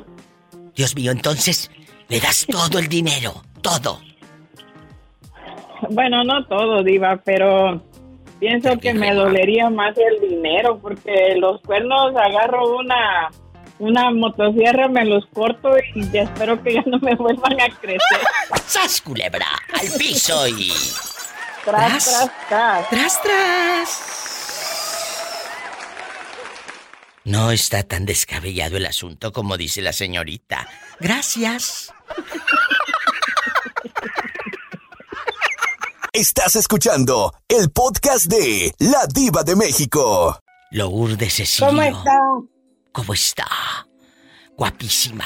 Dios mío, entonces le das todo el dinero, todo. Bueno, no todo, Diva, pero pienso que me dolería más el dinero porque los cuernos agarro una una motosierra, me los corto y ya espero que ya no me vuelvan a crecer. <laughs> ¡Sas, culebra! ¡Al piso y... Tras, tras, tras. Tras, tras. No está tan descabellado el asunto como dice la señorita. Gracias. Estás escuchando el podcast de La Diva de México. Lourdes Cecilio. ¿Cómo está? ¿Cómo está? Guapísima.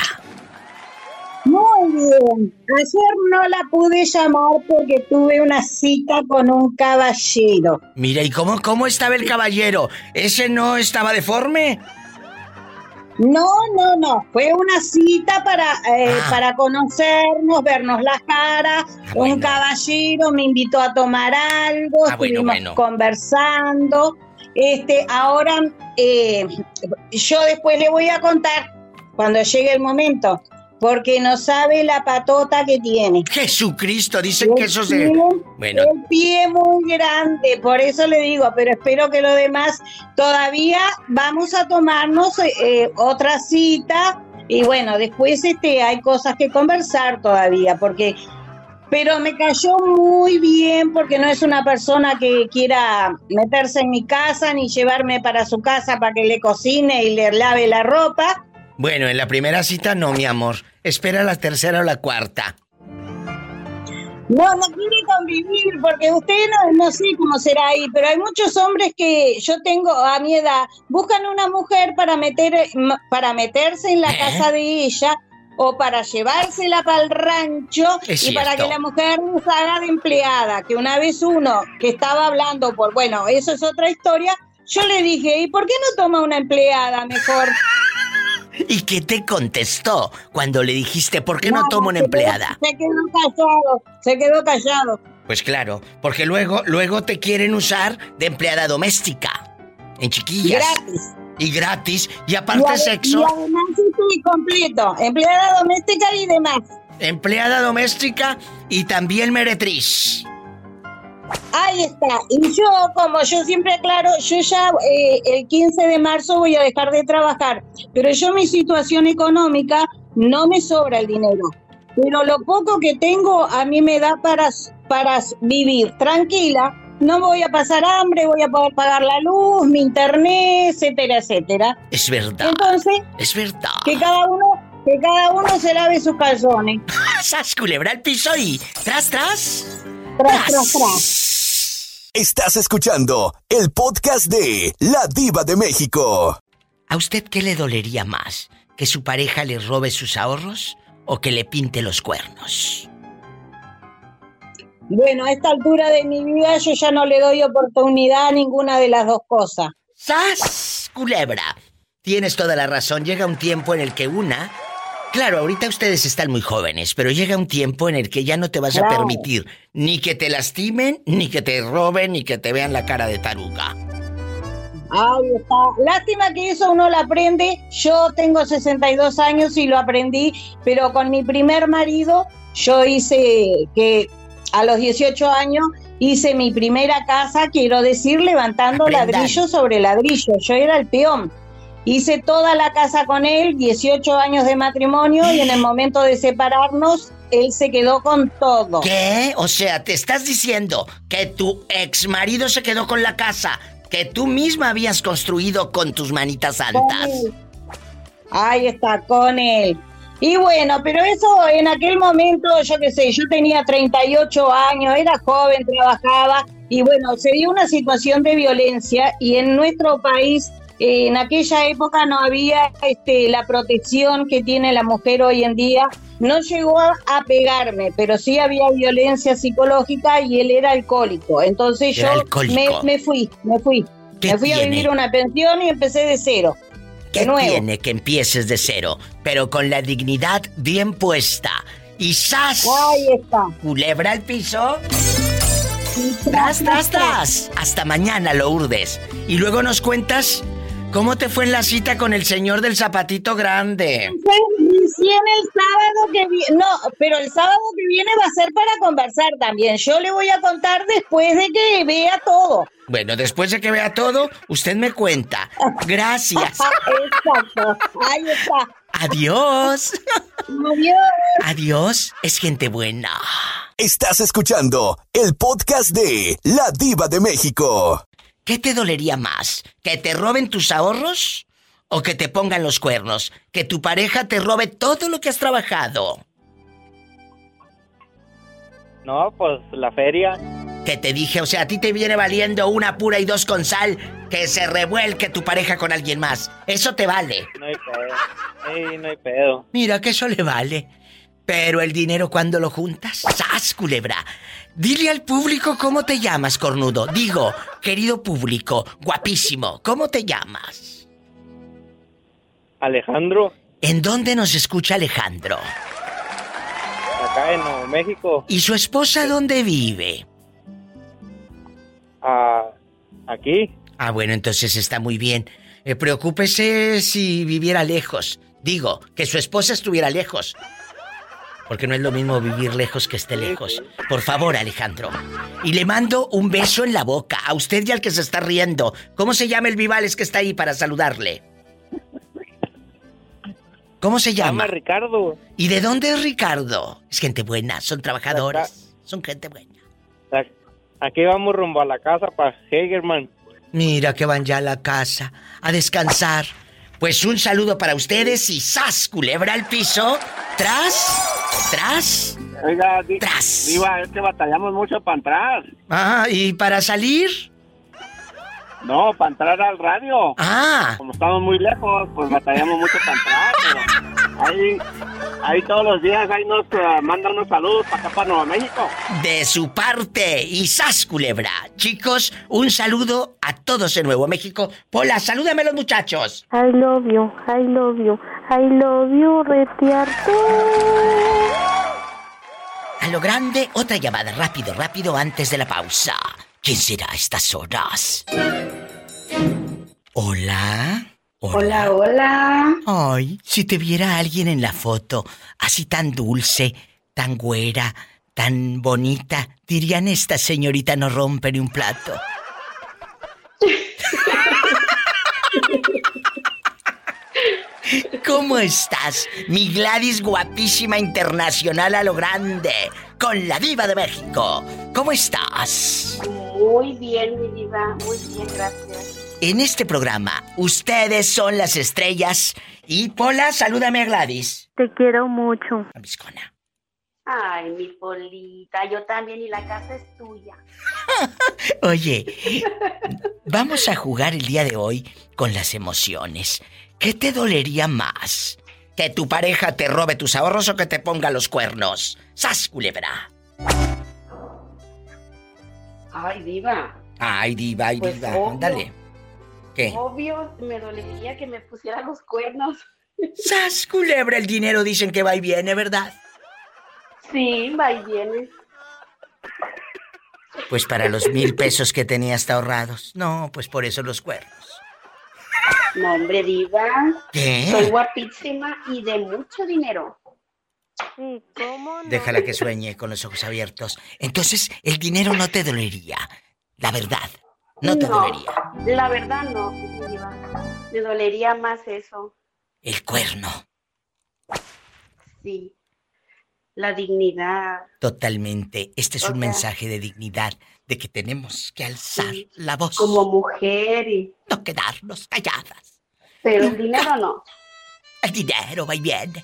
Muy bien. Ayer no la pude llamar porque tuve una cita con un caballero. Mira, ¿y cómo, cómo estaba el caballero? ¿Ese no estaba deforme? No, no, no. Fue una cita para, eh, Ah. para conocernos, vernos las caras. Un caballero me invitó a tomar algo, Ah, bueno, estuvimos bueno. conversando. Este, ahora eh, yo después le voy a contar cuando llegue el momento, porque no sabe la patota que tiene. Jesucristo, dicen que eso se... Bueno, El pie muy grande, por eso le digo, pero espero que lo demás todavía vamos a tomarnos eh, otra cita y bueno, después este hay cosas que conversar todavía, porque pero me cayó muy bien porque no es una persona que quiera meterse en mi casa ni llevarme para su casa para que le cocine y le lave la ropa. Bueno, en la primera cita no, mi amor. Espera la tercera o la cuarta. No, no quiere convivir porque usted no, no sé cómo será ahí, pero hay muchos hombres que yo tengo a mi edad, buscan una mujer para meter para meterse en la ¿Eh? casa de ella o para llevársela para el rancho Es y para que la mujer nos haga de empleada, que una vez uno que estaba hablando por, bueno, eso es otra historia, yo le dije, ¿y por qué no toma una empleada mejor? <laughs> ¿Y qué te contestó cuando le dijiste por qué no tomo una empleada? Se quedó callado, se quedó callado. Pues claro, porque luego, luego te quieren usar de empleada doméstica. En chiquillas. Gratis. Y gratis. Y Y aparte ade- sexo. Y además sí, completo, empleada doméstica y demás. Empleada doméstica y también meretriz. Ahí está. Y yo, como yo siempre aclaro, yo ya eh, el 15 de marzo voy a dejar de trabajar. Pero yo mi situación económica no me sobra el dinero. Pero lo poco que tengo a mí me da para, para vivir tranquila. No voy a pasar hambre, voy a poder pagar la luz, mi internet, etcétera, etcétera. Es verdad. Entonces, Es verdad. que cada uno, que cada uno se lave sus calzones. <laughs> ¡Sas, culebra al piso y tras, tras! Tras, tras, tras. Estás escuchando el podcast de La Diva de México. ¿A usted qué le dolería más? ¿Que su pareja le robe sus ahorros o que le pinte los cuernos? Bueno, a esta altura de mi vida yo ya no le doy oportunidad a ninguna de las dos cosas. ¡Sas! Culebra. Tienes toda la razón. Llega un tiempo en el que una... Claro, ahorita ustedes están muy jóvenes, pero llega un tiempo en el que ya no te vas a permitir ni que te lastimen, ni que te roben, ni que te vean la cara de taruga. Ahí está. Lástima que eso uno lo aprende. Yo tengo 62 años y lo aprendí, pero con mi primer marido yo hice que a los 18 años hice mi primera casa, quiero decir, levantando Aprendan. ladrillo sobre ladrillo. Yo era el peón. Hice toda la casa con él, 18 años de matrimonio y en el momento de separarnos, él se quedó con todo. ¿Qué? O sea, te estás diciendo que tu ex marido se quedó con la casa que tú misma habías construido con tus manitas santas. Ahí está, con él. Y bueno, pero eso en aquel momento, yo qué sé, yo tenía 38 años, era joven, trabajaba y bueno, se dio una situación de violencia y en nuestro país en aquella época no había este, la protección que tiene la mujer hoy en día. No llegó a, pegarme, pero sí había violencia psicológica y él era alcohólico. Entonces yo me, me fui, me fui. ¿Qué Me fui a vivir una pensión y empecé de cero. ¿Qué de nuevo. tiene que empieces de cero? Pero con la dignidad bien puesta. Y ¡zas! Ahí está. Culebra al piso. Tras, tras, tras. Hasta mañana, Lourdes. Y luego nos cuentas cómo te fue en la cita con el señor del zapatito grande. Recién el sábado que viene, no, pero el sábado que viene va a ser para conversar también. Yo le voy a contar después de que vea todo. Bueno, después de que vea todo, usted me cuenta. Gracias. <laughs> Exacto. Ahí está. Adiós. Adiós. Adiós. Es gente buena. Estás escuchando el podcast de La Diva de México. ¿Qué te dolería más? ¿Que te roben tus ahorros? ¿O que te pongan los cuernos? ¿Que tu pareja te robe todo lo que has trabajado? No, pues la feria. Que te dije, o sea, a ti te viene valiendo una pura y dos con sal que se revuelque tu pareja con alguien más. Eso te vale. No hay pedo. Ey, no hay pedo. Mira que eso le vale. Pero el dinero cuando lo juntas, ¡sas, culebra! Dile al público cómo te llamas, cornudo. Digo, querido público, guapísimo, ¿cómo te llamas? Alejandro, ¿En dónde nos escucha Alejandro? acá en Nuevo México. ¿Y su esposa dónde vive? Ah, aquí. Ah, bueno, entonces está muy bien. Eh, preocúpese si viviera lejos. Digo, que su esposa estuviera lejos. Porque no es lo mismo vivir lejos que esté lejos. Por favor, Alejandro. Y le mando un beso en la boca a usted y al que se está riendo. ¿Cómo se llama el Vivales que está ahí para saludarle? ¿Cómo se llama? Llama Ricardo. ¿Y de dónde es Ricardo? Es gente buena, son trabajadores. Son gente buena. Aquí vamos rumbo a la casa para Hegerman. Mira que van ya a la casa a descansar. Pues un saludo para ustedes y ¡zas! Culebra al piso. Tras, tras. Oiga, di- Diva, es que batallamos mucho para entrar. Ah, ¿y para salir? No, para entrar al radio. Ah. Como estamos muy lejos, pues batallamos mucho para entrar. Pero ahí, ahí todos los días, ahí nos eh, mandan unos saludos para acá, para Nuevo México. De su parte ¡zas! Culebra. Chicos, un saludo a todos en Nuevo México. Pola, salúdame a los muchachos. I love you, I love you, I love you, retiarte. A lo grande, otra llamada rápido, rápido antes de la pausa. ¿Quién será a estas horas? Hola. Hola, hola. Ay, si te viera alguien en la foto, así tan dulce, tan güera, tan bonita, dirían esta señorita no rompe ni un plato. <laughs> ¿Cómo estás? Mi Gladys guapísima internacional a lo grande, con la diva de México. ¿Cómo estás? Muy bien, mi diva, muy bien, gracias. En este programa, ustedes son las estrellas. Y Pola, salúdame a Gladys. Te quiero mucho. Ay, mi polita, yo también y la casa es tuya. <laughs> Oye, vamos a jugar el día de hoy con las emociones. ¿Qué te dolería más? ¿Que tu pareja te robe tus ahorros o que te ponga los cuernos? ¡Sas, culebra! Ay, diva, Ay, diva, ay, Pues, diva, obvio. ándale. ¿Qué? obvio me dolería que me pusiera los cuernos. <laughs> ¡Sas, culebra! El dinero dicen que va y viene, ¿verdad? Sí, va y viene. Pues para los mil pesos que tenía hasta ahorrados. No, pues por eso los cuernos. No, hombre, diva. ¿Qué? Soy guapísima y de mucho dinero. Sí, ¿cómo no? Déjala que sueñe con los ojos abiertos. Entonces, el dinero no te dolería. La verdad, no te dolería. La verdad no. Me dolería más eso. El cuerno. Sí. La dignidad. Totalmente. Este es O un sea- mensaje de dignidad, de que tenemos que alzar la voz. Como mujer y... No quedarnos calladas. Pero el dinero no. <laughs> El dinero va y viene.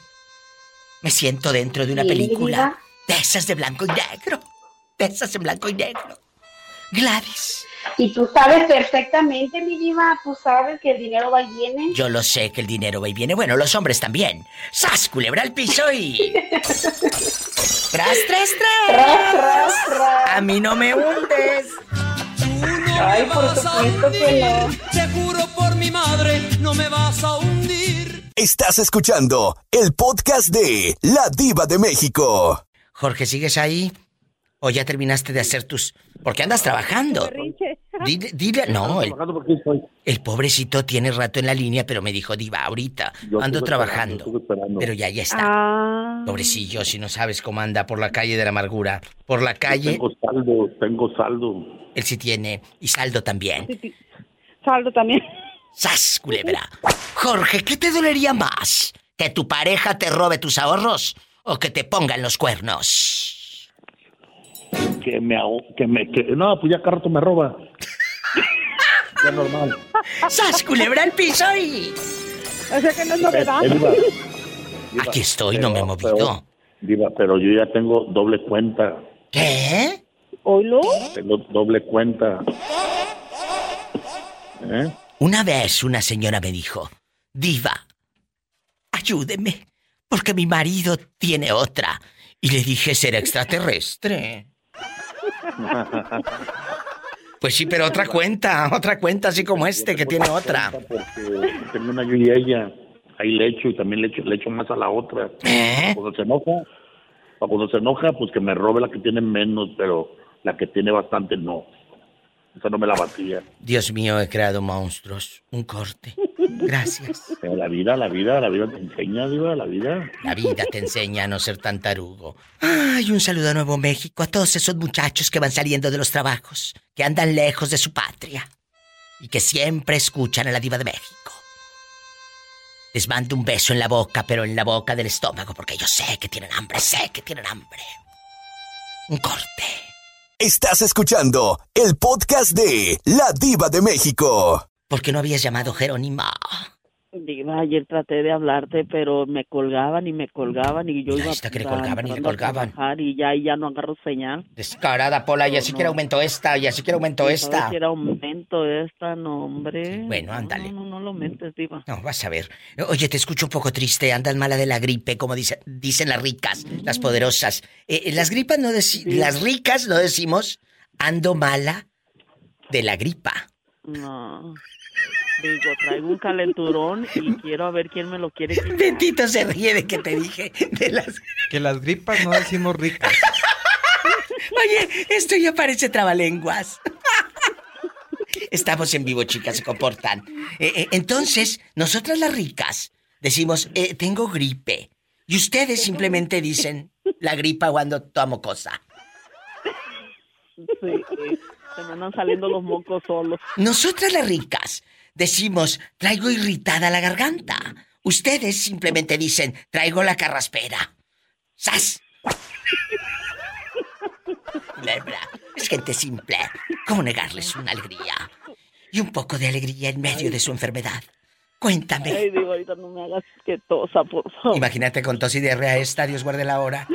Me siento dentro de una película. De esas de blanco y negro. De esas en blanco y negro. Gladys. Y tú sabes perfectamente, mi diva, tú sabes que el dinero va y viene. Yo lo sé que el dinero va y viene. Bueno, los hombres también. ¡Sas, culebra al piso y... ¡Tras, tras, tras! Tras, tras, tras. A mí no me hundes. Ay, por supuesto que no. Te juro por mi madre, no me vas a hundir. Estás escuchando el podcast de La Diva de México. Jorge, ¿sigues ahí? ¿O ya terminaste de hacer tus...? Porque andas trabajando. Dile, dile- no, el, el pobrecito tiene rato en la línea, pero me dijo, diva, ahorita Yo ando trabajando. Pero ya, ya está. Ah. Pobrecillo, si no sabes cómo anda por la calle de la amargura. Por la calle, Tengo saldo, tengo saldo. él sí tiene. Y saldo también. Saldo también. ¡Sas, culebra! Jorge, ¿qué te dolería más? ¿Que tu pareja te robe tus ahorros o que te pongan los cuernos? Que me que me que no, pues ya cada rato me roba. ya normal. ¡Sas, culebra al piso y... O sea que no es novedad. Eh, eh, diva, diva, Aquí estoy, no me he movido. pero- diva, pero yo ya tengo doble cuenta. ¿Qué? ¿Oilo? Tengo doble cuenta. ¿Eh? Una vez una señora me dijo, Diva, ayúdeme, porque mi marido tiene otra. Y le dije, ¿será extraterrestre? <laughs> Pues sí, pero otra cuenta, otra cuenta así como este que tiene otra. Porque tengo una yo y ella. Ahí le echo y también le echo, le echo más a la otra. ¿Eh? Cuando se enoja, para cuando se enoja, pues que me robe la que tiene menos, pero la que tiene bastante no. Esa no me la batía. Dios mío, he creado monstruos. Un corte. Gracias. Pero <laughs> la vida, la vida, la vida te enseña, diva, la vida. La vida te enseña a no ser tan tarugo. Ay, un saludo a Nuevo México, a todos esos muchachos que van saliendo de los trabajos, que andan lejos de su patria y que siempre escuchan a la diva de México. Les mando un beso en la boca, pero en la boca del estómago, porque yo sé que tienen hambre, sé que tienen hambre. Un corte. Estás escuchando el podcast de La Diva de México. ¿Por qué no habías llamado Jerónima? Diva, ayer traté de hablarte, pero me colgaban y me colgaban y yo iba esta que le a- colgaban y le a colgaban. trabajar Y ya, y ya no agarro señal. Descarada, Pola, y así que aumentó esta, y así que aumentó ¿Sabes esta. que era aumento esta, no, hombre. Bueno, ándale. No, no, no lo aumentes, Diva. No, vas a ver. Oye, te escucho un poco triste, andas mala de la gripe, como dice- dicen las ricas, las poderosas. Eh, eh, las gripas no deci- las ricas no decimos ando mala de la gripa. No. Digo, traigo un calenturón y quiero a ver quién me lo quiere quitar. Bendito se ríe de que te dije de las Que las gripas no decimos ricas. Oye, esto ya parece trabalenguas. Estamos en vivo, chicas, se comportan. Eh, eh, entonces, nosotras las ricas decimos, eh, tengo gripe. Y ustedes simplemente dicen, la gripa cuando tomo cosa. Sí, sí. Se me andan saliendo los mocos solos. Nosotras las ricas decimos, traigo irritada la garganta. Ustedes simplemente dicen, traigo la carraspera. ¡Sas! Es gente simple. ¿Cómo negarles una alegría? Y un poco de alegría en medio de su enfermedad. Cuéntame. Ay, digo, ahorita no me hagas que tosa, por favor. Imagínate con tos y diarrea esta, Dios guarde la hora.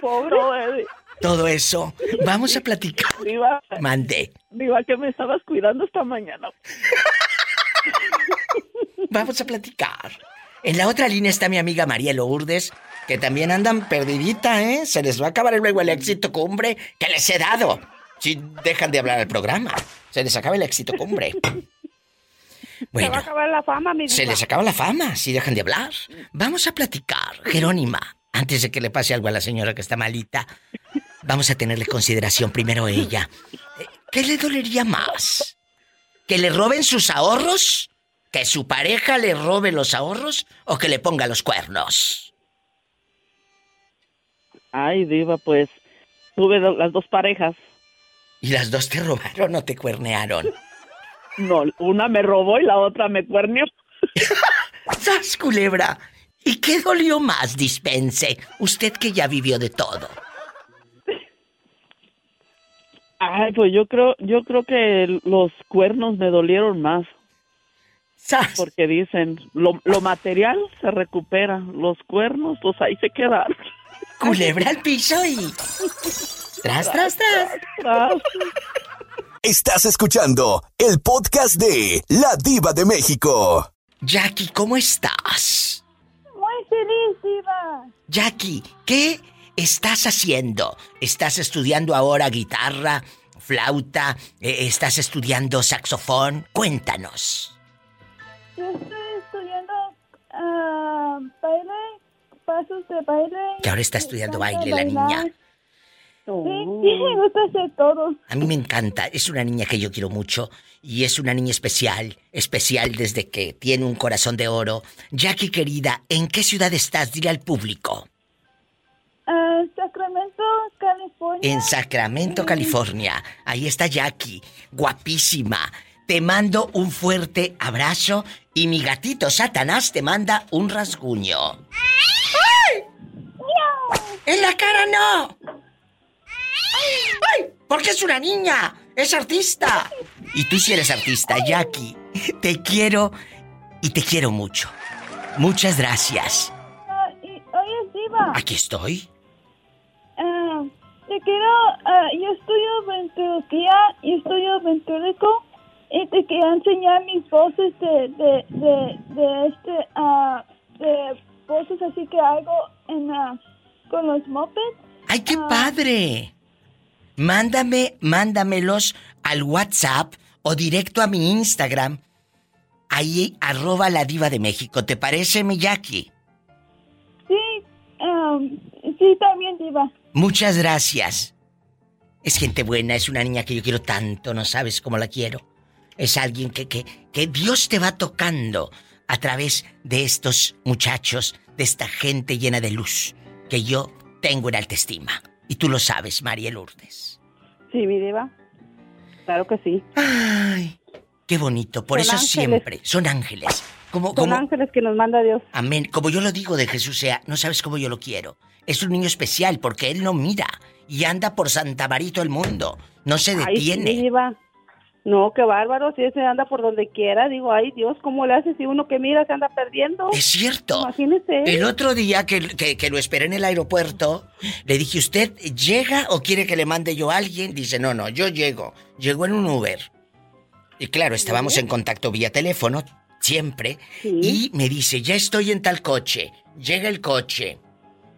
Pobre Eddie. Todo eso. Vamos a platicar. Diva, Diva, que me estabas cuidando esta mañana. <laughs> Vamos a platicar. En la otra línea está mi amiga María Lourdes, que también andan perdidita, ¿eh? Se les va a acabar luego el éxito cumbre que les he dado. Si dejan de hablar al programa. Se les acaba el éxito cumbre. <laughs> Se va a acabar la fama, mi se les acaba la fama si dejan de hablar. Vamos a platicar. Jerónima, antes de que le pase algo a la señora que está malita, vamos a tenerle consideración primero ella. ¿Qué le dolería más? ¿Que le roben sus ahorros? ¿Que su pareja le robe los ahorros? ¿O que le ponga los cuernos? Ay, diva, pues tuve las dos parejas. ¿Y las dos te robaron o te cuernearon? <laughs> No, una me robó y la otra me cuernió. <laughs> ¡Sas, culebra! ¿Y qué dolió más, dispense? Usted que ya vivió de todo. Ay, pues yo creo, yo creo que los cuernos me dolieron más. Porque dicen, lo, lo material se recupera, los cuernos, pues ahí se quedan. Culebra al piso y... Tras, tras, tras. Estás escuchando el podcast de La Diva de México. Jackie, ¿cómo estás? Muy feliz, Diva. Jackie, ¿qué estás haciendo? ¿Estás estudiando ahora guitarra, flauta? Eh, ¿Estás estudiando saxofón? Cuéntanos. Yo estoy estudiando ah, baile, pasos de baile. Que ahora está estudiando baile la niña. Sí, sí, me gusta hacer todo. A mí me encanta, es una niña que yo quiero mucho y es una niña especial, especial desde que tiene un corazón de oro. Jackie querida, ¿en qué ciudad estás? Dile al público. Ah, Sacramento, California. En Sacramento, California. Ahí está Jackie, guapísima. Te mando un fuerte abrazo y mi gatito Satanás te manda un rasguño. ¡Ay! ¡En la cara no! ¡Ay! Porque es una niña, es artista. Y tú sí eres artista, Jackie. Te quiero y te quiero mucho. Muchas gracias. Aquí estoy. Te quiero, ah, yo estudio ventriloquía y estudio ventríloco y te quería enseñar mis voces de, de, de, de este, ah, de voces así que hago en, ah, con los mopeds. ¡Ay, qué padre! Mándame, mándamelos al WhatsApp o directo a mi Instagram. Ahí, arroba la diva de México. ¿Te parece, mi Jackie? Sí, ah, sí, también, Diva. Muchas gracias. Es gente buena, es una niña que yo quiero tanto, no sabes cómo la quiero. Es alguien que, que, que Dios te va tocando a través de estos muchachos, de esta gente llena de luz, que yo tengo en alta estima. Y tú lo sabes, María Lourdes. Sí, mi diva. Claro que sí. Ay, qué bonito. Por Son eso ángeles. siempre son ángeles. Como, Son como, ángeles que nos manda Dios. Amén. Como yo lo digo de Jesús sea, no sabes cómo yo lo quiero. Es un niño especial porque él no mira y anda por Santa Marito el mundo. No se Ay, sí, detiene. No, qué bárbaro. Si ese anda por donde quiera, digo, ay Dios, ¿cómo le hace si uno que mira se anda perdiendo? Es cierto. Imagínese. El otro día que, que- que lo esperé en el aeropuerto, le dije, ¿usted llega o quiere que le mande yo a alguien? Dice, no, no, yo llego. Llegó en un Uber. Y claro, estábamos en contacto vía teléfono, siempre. Y me dice, ya estoy en tal coche. Llega el coche.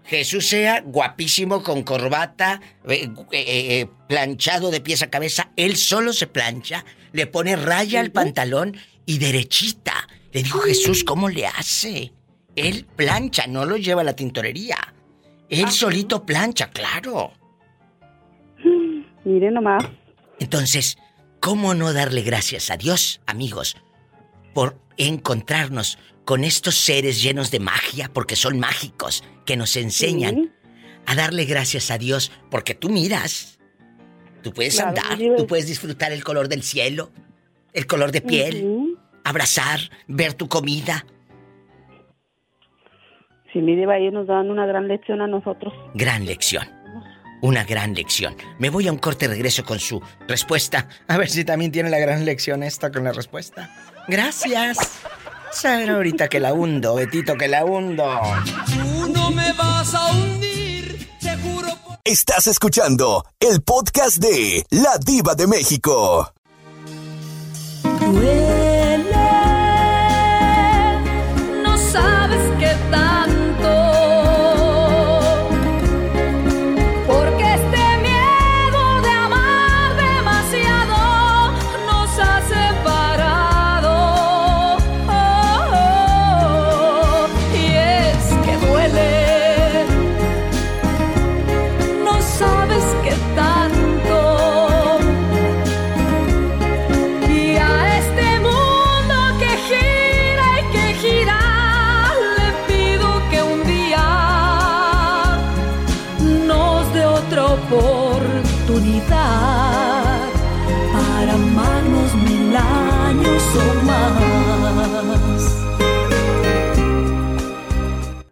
Jesús sea guapísimo con corbata, eh, eh, eh, planchado de pies a cabeza. Él solo se plancha, le pone raya al pantalón y derechita. Le digo, Jesús, ¿cómo le hace? Él plancha, no lo lleva a la tintorería. Él solito plancha, claro. Mire nomás. Entonces, ¿cómo no darle gracias a Dios, amigos, por encontrarnos con estos seres llenos de magia, porque son mágicos, que nos enseñan a darle gracias a Dios, porque tú miras, tú puedes Claro, andar, sí, tú puedes disfrutar el color del cielo, el color de piel, abrazar, ver tu comida. Sí, mi diva, ellos nos dan una gran lección a nosotros. Gran lección. Una gran lección. Me voy a un corte regreso con su respuesta. A ver si también tiene la gran lección esta con la respuesta. Gracias. Ahorita que la hundo, Betito, que la hundo. Tú no me vas a hundir, seguro. Estás escuchando el podcast de La Diva de México.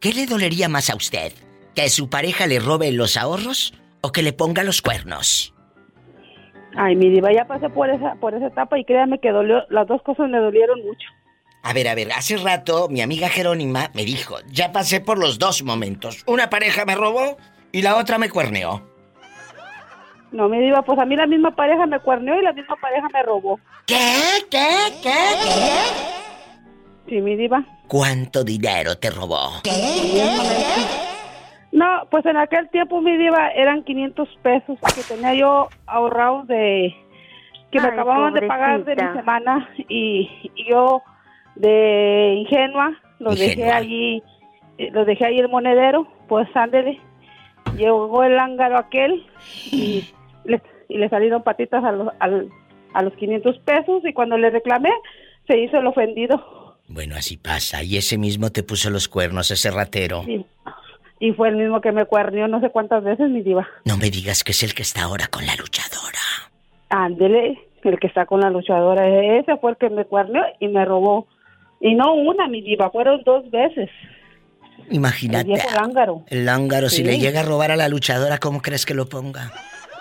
¿Qué le dolería más a usted? ¿Que su pareja le robe los ahorros o que le ponga los cuernos? Ay, mi diva, ya pasé por esa, por esa etapa y créame que dolió, las dos cosas me dolieron mucho. A ver, a ver, hace rato mi amiga Jerónima me dijo, ya pasé por los dos momentos. Una pareja me robó y la otra me cuerneó. No, mi diva, pues a mí la misma pareja me cuerneó y la misma pareja me robó. ¿Qué? ¿Qué? ¿Qué? Sí, mi diva. ¿Cuánto dinero te robó? No, pues en aquel tiempo mi diva eran 500 pesos que tenía yo ahorrados de que me Ay, acababan de pagar de mi semana y, y yo de ingenua los dejé allí, eh, los dejé ahí el monedero, pues ándele. Llegó el ángaro aquel y <gasps> le, y le salieron patitas a los, al- a los 500 pesos y cuando le reclamé se hizo el ofendido. Bueno, así pasa. Y ese mismo te puso los cuernos, ese ratero. Y, y fue el mismo que me cuernió no sé cuántas veces, mi diva. No me digas que es el que está ahora con la luchadora. Ándele, el que está con la luchadora. Ese fue el que me cuernió y me robó. Y no una, mi diva, fueron dos veces. El Imagínate. viejo lángaro. El lángaro, si Sí. le llega a robar a la luchadora, ¿cómo crees que lo ponga?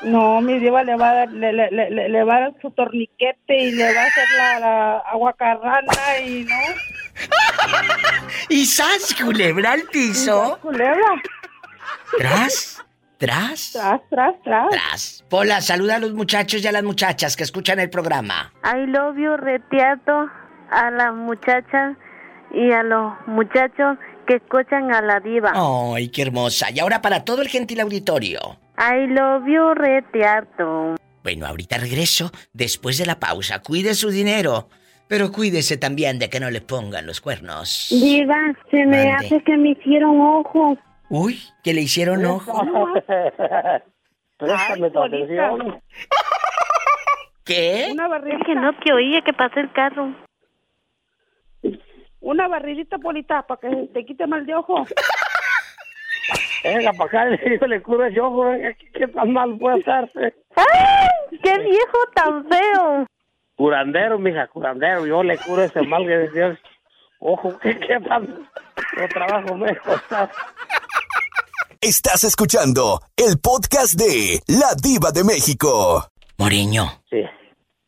No, mi diva le va a dar, le, le, le, le- le va a dar su torniquete y le va a hacer la, la aguacarrana y no. <laughs> ¿Y sas, culebra al piso? Culebra. ¿Tras? ¿Tras? Tras, tras, tras. Tras. Pola, saluda a los muchachos y a las muchachas que escuchan el programa. I love you, Reteato, a las muchachas y a los muchachos que escuchan a la diva. ¡Ay, qué hermosa! Y ahora para todo el gentil auditorio. I love you, Reteato. Bueno, ahorita regreso después de la pausa. Cuide su dinero, pero cuídese también de que no le pongan los cuernos. Diva, se me Mande. hace que me hicieron ojos. Uy, que le hicieron ojo. <laughs> Préstame tu atención. <laughs> ¿Qué? Una barridita. Es que no te oía que pasó el carro. Una barridita, Polita, para que te quite mal de ojo. <laughs> Venga, para acá, <laughs> yo le curo ese ojo, venga, ¿qué, qué tan mal puede estarse? ¡Ay! ¡Qué viejo tan feo! Curandero, mija, curandero, yo le curo ese mal que decías. Ojo, ¿qué, qué tan lo trabajo me costó? Estás escuchando el podcast de La Diva de México. Moreño. Sí,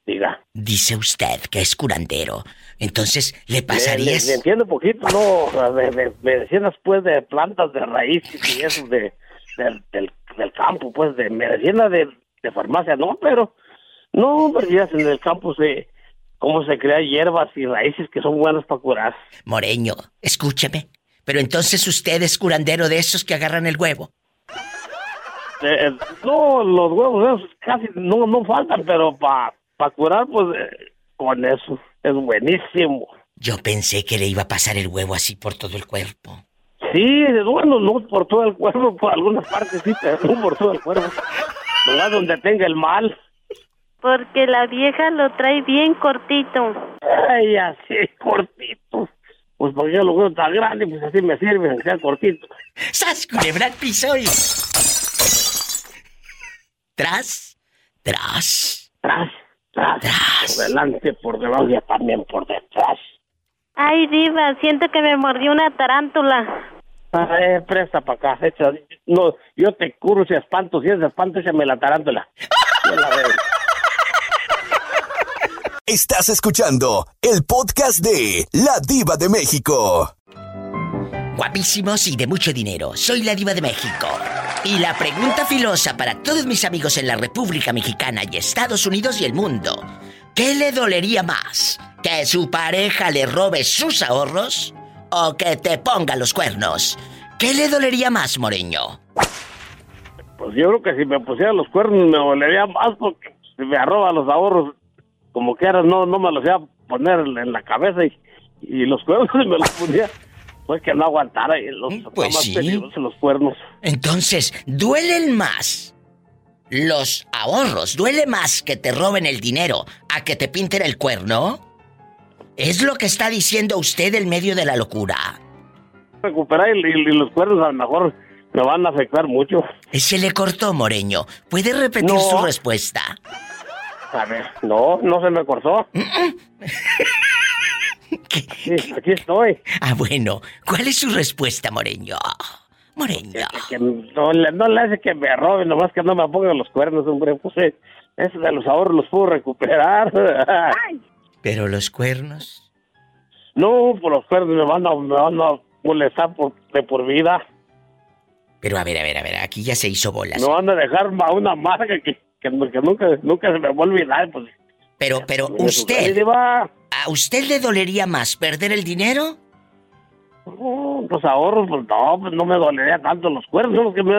diga. Dice usted que es curandero. Entonces, ¿le pasarías? le- le entiendo poquito, ¿no? De, de medicinas, pues, de plantas, de raíces y eso, de, del, del, del campo, pues, de medicina de, de farmacia, no, pero, no, pero ya en el campo se, cómo se crean hierbas y raíces que son buenas para curar. Moreño, escúcheme. Pero entonces usted es curandero de esos que agarran el huevo. Eh, eh, no, los huevos esos casi no, no faltan, pero para pa curar, pues, eh, con eso, es buenísimo. Yo pensé que le iba a pasar el huevo así por todo el cuerpo. Sí, bueno, no por todo el cuerpo, por algunas partes sí, pero no por todo el cuerpo. <laughs> Nomás donde tenga el mal. Porque la vieja lo trae bien cortito. Ay, así, cortito. Pues porque yo lo veo tan grande, pues así me sirve, aunque sea cortito. ¡Sas, culebra piso y... Tras, tras, Tras, tras, por delante, por debajo y también por detrás. Ay, diva, siento que me mordió una tarántula. Ay, presta para acá, echa. No, yo te curo si espanto, si es espanto, échame la tarántula. Yo la veo. Estás escuchando el podcast de La Diva de México. Guapísimos y de mucho dinero. Soy la diva de México. Y la pregunta filosa para todos mis amigos en la República Mexicana y Estados Unidos y el mundo. ¿Qué le dolería más? ¿Que su pareja le robe sus ahorros? ¿O que te ponga los cuernos? ¿Qué le dolería más, Moreño? Pues yo creo que si me pusiera los cuernos me dolería más porque si me arroba los ahorros, como ahora no, no me los iba a poner en la cabeza y, los cuernos <laughs> me los ponía, pues que no aguantara y los Pues más sí. peligrosos los cuernos. Entonces, ¿duelen más los ahorros? ¿Duele más que te roben el dinero a que te pinten el cuerno? ¿Es lo que está diciendo usted en medio de la locura? Recuperar y, y- y los cuernos a lo mejor me van a afectar mucho. Se le cortó, Moreño. ¿Puede repetir No. su respuesta? A ver, no, no se me cortó. <laughs> <laughs> Sí, aquí estoy. Ah, bueno. ¿Cuál es su respuesta, Moreño? Moreño. Que no, le- no le hace que me roben, nomás que no me pongan los cuernos, hombre. Pues eh, eso de los ahorros los puedo recuperar. <laughs> Pero los cuernos. No, por los cuernos me van a, me van a molestar por, de por vida. Pero a ver, a ver, a ver, aquí ya se hizo bolas. Me van a dejar una marca que, que, que nunca, nunca se me va a olvidar. Pues. Pero, pero usted, va. ¿a usted le dolería más perder el dinero? Pues ahorros, pues no, pues no me dolería tanto los cuernos, que me,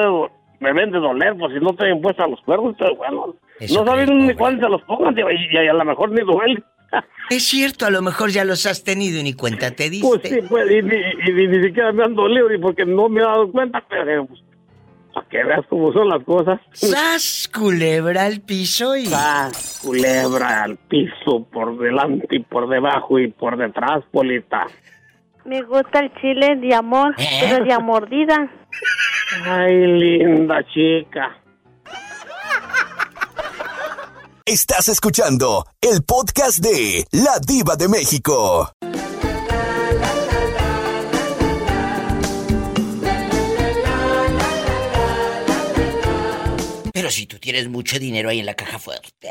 me ven de doler, pues si no estoy impuesta a los cuernos, pero bueno, Eso no saben ni cuándo se los pongan, y, y a lo mejor ni duele. <laughs> Es cierto, a lo mejor ya los has tenido y ni cuenta te diste. Pues sí, pues, y, ni- y ni, ni siquiera me han dolido, y porque no me he dado cuenta, pero pues, para que veas cómo son las cosas. ¡Sas, culebra al piso y... ¡Sas, culebra al piso, por delante y por debajo y por detrás, Polita! Me gusta el chile de amor, pero de mordida. Ay, linda chica. Estás escuchando el podcast de La Diva de México. Pero si tú tienes mucho dinero ahí en la caja fuerte.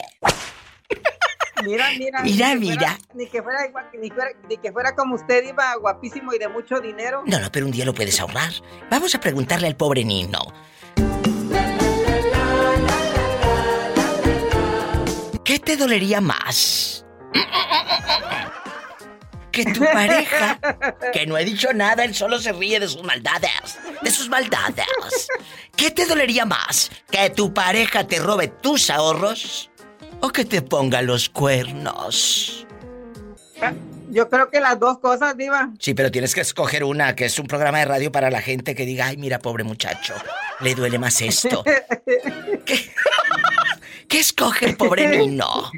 Mira, mira. Mira, ni que mira. fuera- ni, que fuera, igual- ni, fuera, ni que fuera como usted, iba guapísimo y de mucho dinero. No, no, pero un día lo puedes ahorrar. Vamos a preguntarle al pobre Nino. ¿Qué te dolería más? Que tu pareja, que no he dicho nada, él solo se ríe de sus maldades, de sus maldades. ¿Qué te dolería más? ¿Que tu pareja te robe tus ahorros o que te ponga los cuernos? Yo creo que las dos cosas, Diva. Sí, pero tienes que escoger una, que es un programa de radio para la gente que diga, ay, mira, pobre muchacho, le duele más esto. <laughs> ¿Qué, ¿Qué escoge el pobre Nino?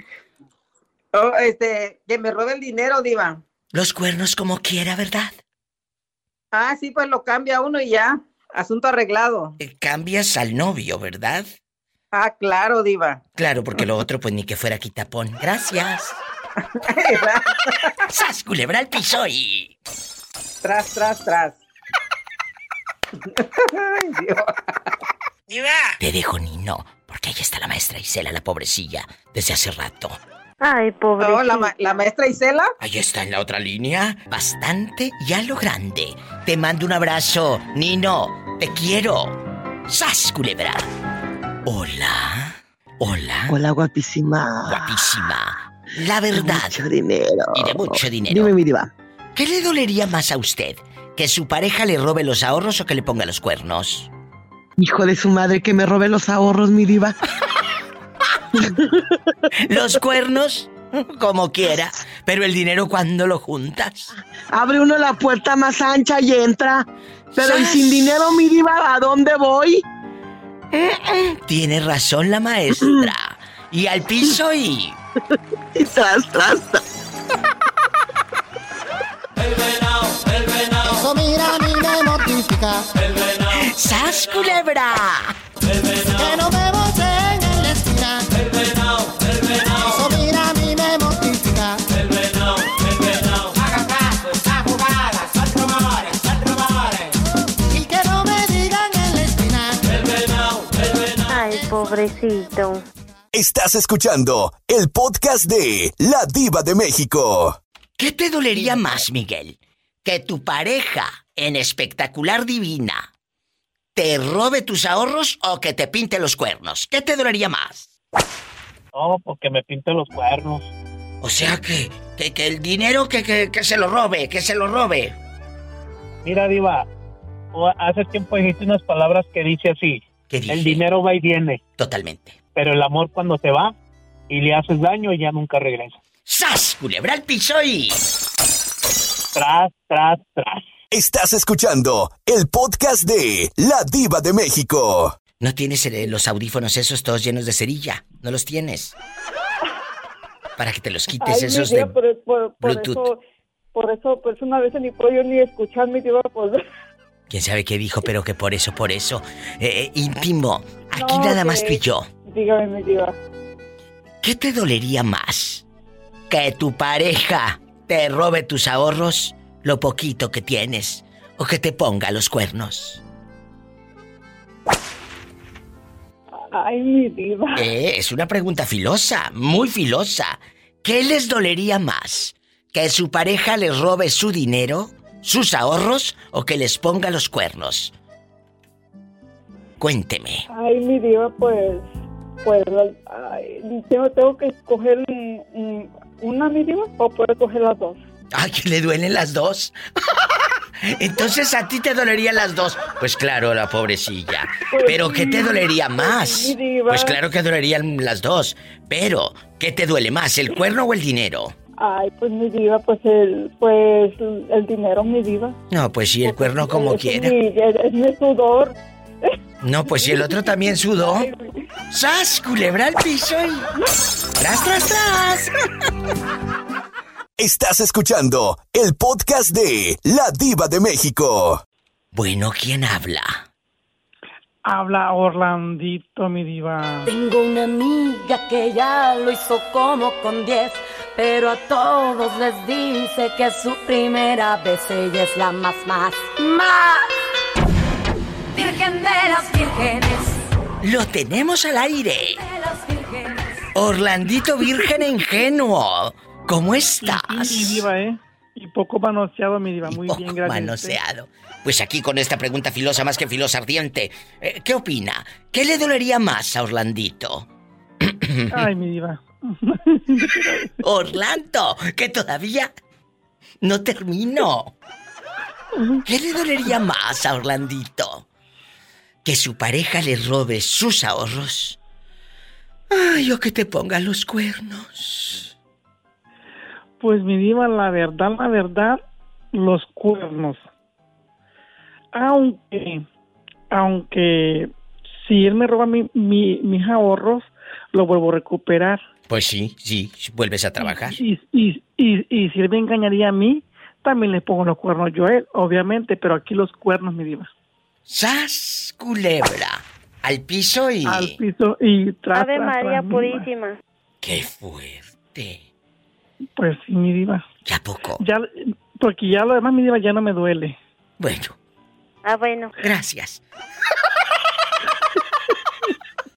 Oh, este, que me robe el dinero, Diva. Los cuernos como quiera, ¿verdad? Ah, sí, pues lo cambia uno y ya. Asunto arreglado. Eh, Cambias al novio, ¿verdad? Ah, claro, Diva. Claro, porque lo <laughs> otro, pues ni que fuera quitapón. Gracias. <laughs> ¡Sas, culebra al piso y... Tras, tras, tras. <laughs> Ay, Dios. Te dejo, Nino, porque ahí está la maestra Isela, la pobrecilla, desde hace rato. Ay, pobre. Oh, la, ma- la maestra Isela. Ahí está en la otra línea. Bastante y a lo grande. Te mando un abrazo, Nino. Te quiero. ¡Sas, culebra! Hola. Hola. Hola, guapísima. Guapísima. La verdad. Mucho dinero. Y de mucho dinero. Dime, mi diva. ¿Qué le dolería más a usted? ¿Que su pareja le robe los ahorros o que le ponga los cuernos? Hijo de su madre, que me robe los ahorros, mi diva. <laughs> ¿Los cuernos? Como quiera. Pero el dinero cuando lo juntas. Abre uno la puerta más ancha y entra. Pero ¿y sin dinero, mi diva, a dónde voy? Tiene razón la maestra. Y al piso y. <laughs> y tras, tras, tras. Eso mira a mí me mortifica. El venado. ¡Sas, culebra! Que no me boten pobrecito. Estás escuchando el podcast de La Diva de México. ¿Qué te dolería más, Miguel? ¿Que tu pareja, en espectacular divina, te robe tus ahorros o que te pinte los cuernos? ¿Qué te dolería más? No, porque me pinte los cuernos. O sea que, que, que el dinero que, que, que se lo robe, que se lo robe. Mira, Diva, hace tiempo dijiste unas palabras que dice así. ¿Qué dije? El dinero va y viene. Totalmente. Pero el amor cuando se va y le haces daño ya nunca regresa. ¡Sas! Culebra al piso y... Tras, tras, tras. Estás escuchando el podcast de La Diva de México. No tienes eh, los audífonos esos todos llenos de cerilla. No los tienes. Para que te los quites Ay, mi esos de por, por, por Bluetooth. eso, por eso, pues una vez ni puedo yo ni escuchar mi diva, pues. Quién sabe qué dijo, pero que por eso, por eso. Eh, eh, íntimo. Aquí No, nada más tú y yo. Dígame, mi diva. ¿Qué te dolería más? ¿Que tu pareja te robe tus ahorros, lo poquito que tienes, o que te ponga los cuernos? Ay, mi diva. Eh, es una pregunta filosa, muy filosa. ¿Qué les dolería más? ¿Que su pareja les robe su dinero, sus ahorros o que les ponga los cuernos? Cuénteme. Ay, mi diva, pues, pues, ay, yo tengo que escoger un- un- una, mi diva, o puedo escoger las dos. Ay, que le duelen las dos. <laughs> Entonces a ti te dolerían las dos. Pues claro, la pobrecilla. Pero ¿qué te dolería más? mi diva. Pues claro que dolerían las dos. Pero, ¿qué te duele más, el cuerno o el dinero? Ay, pues mi diva, pues el, pues el dinero, mi diva. No, pues sí, el cuerno como Es quiera. mi- es, es mi sudor. No, pues si el otro también sudó. ¡Sas! Culebra al piso y. ¡Tras, tras, tras! Estás escuchando el podcast de La Diva de México. Bueno, ¿quién habla? Habla Orlandito, mi diva. Tengo una amiga que ya lo hizo como con 10, pero a todos les dice que es su primera vez ella es la más, más, más. Virgen de las vírgenes, Lo tenemos al aire. de las vírgenes. Orlandito Virgen e Ingenuo. ¿Cómo Y estás? mi diva, ¿eh? Y poco manoseado, mi diva. Muy bien, gracias. Manoseado. Pues aquí con esta pregunta filosa más que filosa ardiente. eh, ¿Qué opina? ¿Qué le dolería más a Orlandito? <clears throat> Ay, mi diva. <laughs> Orlando, que todavía no termino. ¿Qué le dolería más a Orlandito? ¿Que su pareja le robe sus ahorros? Ay, o que te ponga los cuernos. Pues mi diva, la verdad, la verdad, los cuernos. Aunque, aunque si él me roba mi, mi- mis ahorros, lo vuelvo a recuperar. Pues sí, sí, vuelves a trabajar. Y, y, y, y si él me engañaría a mí, también le pongo los cuernos yo a él, obviamente, pero aquí los cuernos, mi diva. ¡Sas, culebra! Al piso y... Al piso y tras, Ave tras, María tras. Purísima. ¡Qué fuerte! Pues sí, mi diva. ¿Ya poco? Ya, porque ya lo demás, mi diva, ya no me duele. Bueno, Ah, bueno. gracias.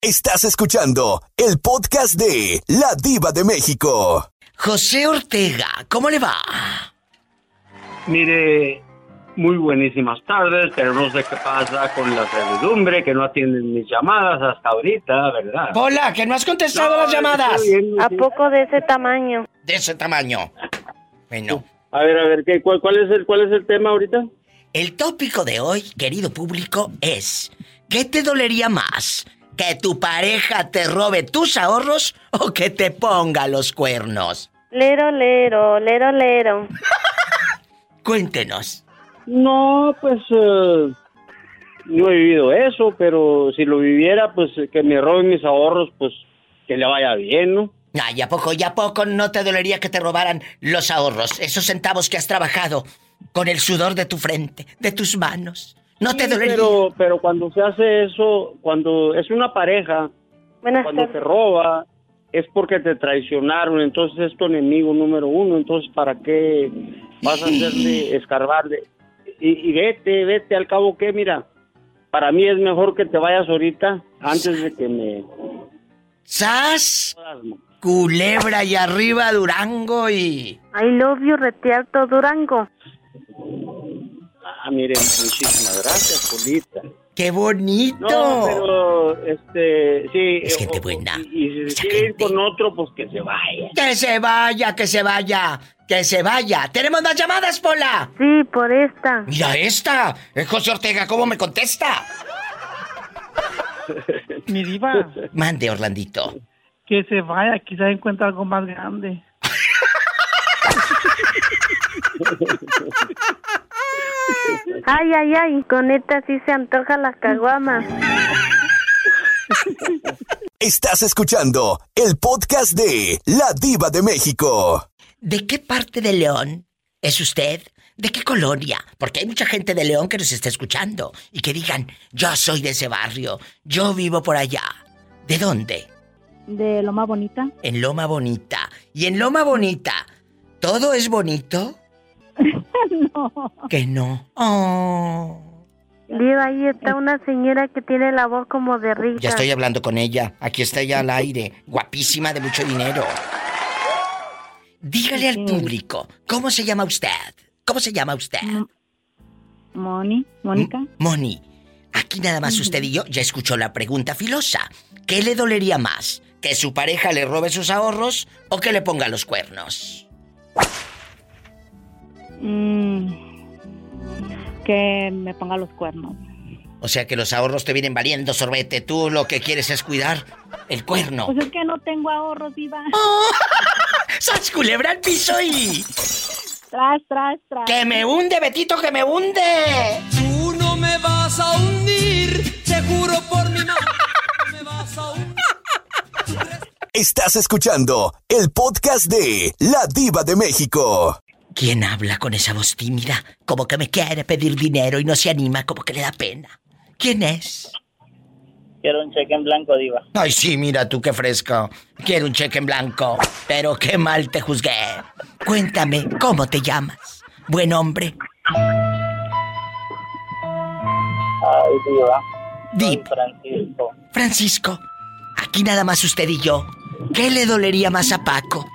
Estás escuchando el podcast de La Diva de México. José Ortega, ¿cómo le va? Mire, muy buenísimas tardes, pero no sé qué pasa con la servidumbre, que no atienden mis llamadas hasta ahorita, ¿verdad? Hola, que no has contestado las llamadas. ¿A poco de ese tamaño? De ese tamaño. Bueno. A ver, a ver, ¿qué, cuál, cuál es el, ¿cuál es el tema ahorita? El tópico de hoy, querido público, es ¿qué te dolería más? ¿Que tu pareja te robe tus ahorros o que te ponga los cuernos? Lero, lero, lero, lero. <laughs> Cuéntenos. No, pues eh, no he vivido eso, pero si lo viviera, pues que me roben mis ahorros, pues que le vaya bien, ¿no? Ay, ¿a poco, ya poco no te dolería que te robaran los ahorros? Esos centavos que has trabajado con el sudor de tu frente, de tus manos. ¿No te dolería? Pero, pero cuando se hace eso, cuando es una pareja, cuando te roba, es porque te traicionaron, entonces es tu enemigo número uno, entonces ¿para qué vas a hacerle, escarbarle? Y, y vete, vete, al cabo que, mira, para mí es mejor que te vayas ahorita antes de que me... ¡Sas! Culebra y arriba Durango y... I love you, Retialto Durango. Ah, miren, muchísimas gracias, Polita. ¡Qué bonito! No, pero, este, sí. Es gente o- buena. Y, y si quiere ir con otro, pues que se vaya. Que se vaya, que se vaya, que se vaya. ¿Tenemos más llamadas, Pola? Sí, por esta. Mira esta. Eh, José Ortega, ¿cómo me contesta? Mi diva, Mande, Orlandito. que se vaya, quizás encuentre algo más grande. <laughs> Ay, ay, ay, con esta sí se antoja la caguama. Estás escuchando el podcast de La Diva de México. ¿De qué parte de León es usted? ¿De qué colonia? Porque hay mucha gente de León que nos está escuchando y que digan, yo soy de ese barrio, yo vivo por allá. ¿De dónde? De Loma Bonita. En Loma Bonita. ¿Y en Loma Bonita todo es bonito? No. <laughs> Que no. Oh. Diva, ahí está una señora que tiene la voz como de rica. Ya estoy hablando con ella. Aquí está ella al aire. Guapísima de mucho dinero. dígale al público, ¿cómo se llama usted? ¿Cómo se llama usted? Moni, Mónica. Moni, aquí nada más usted y yo ya escuchó la pregunta filosa. ¿Qué le dolería más? ¿Que su pareja le robe sus ahorros o que le ponga los cuernos? Mm, que me ponga los cuernos. O sea que los ahorros te vienen valiendo, sorbete. Tú lo que quieres es cuidar el cuerno. Pues es que no tengo ahorros, Diva. <laughs> ¡Sas culebra al piso y... Tras, tras, tras. ¡Que me hunde, Betito, que me hunde! Tú no me vas a hundir, te juro por mi madre, no me vas a hundir. Estás escuchando el podcast de La Diva de México. ¿Quién habla con esa voz tímida? Como que me quiere pedir dinero y no se anima, como que le da pena. ¿Quién es? Quiero un cheque en blanco, Diva. Ay, sí, mira tú qué fresco. Quiero un cheque en blanco. Pero qué mal te juzgué. Cuéntame, ¿cómo te llamas? Buen hombre. Ay, Diva. Dip. Francisco. Francisco, aquí nada más usted y yo. ¿Qué le dolería más a Paco?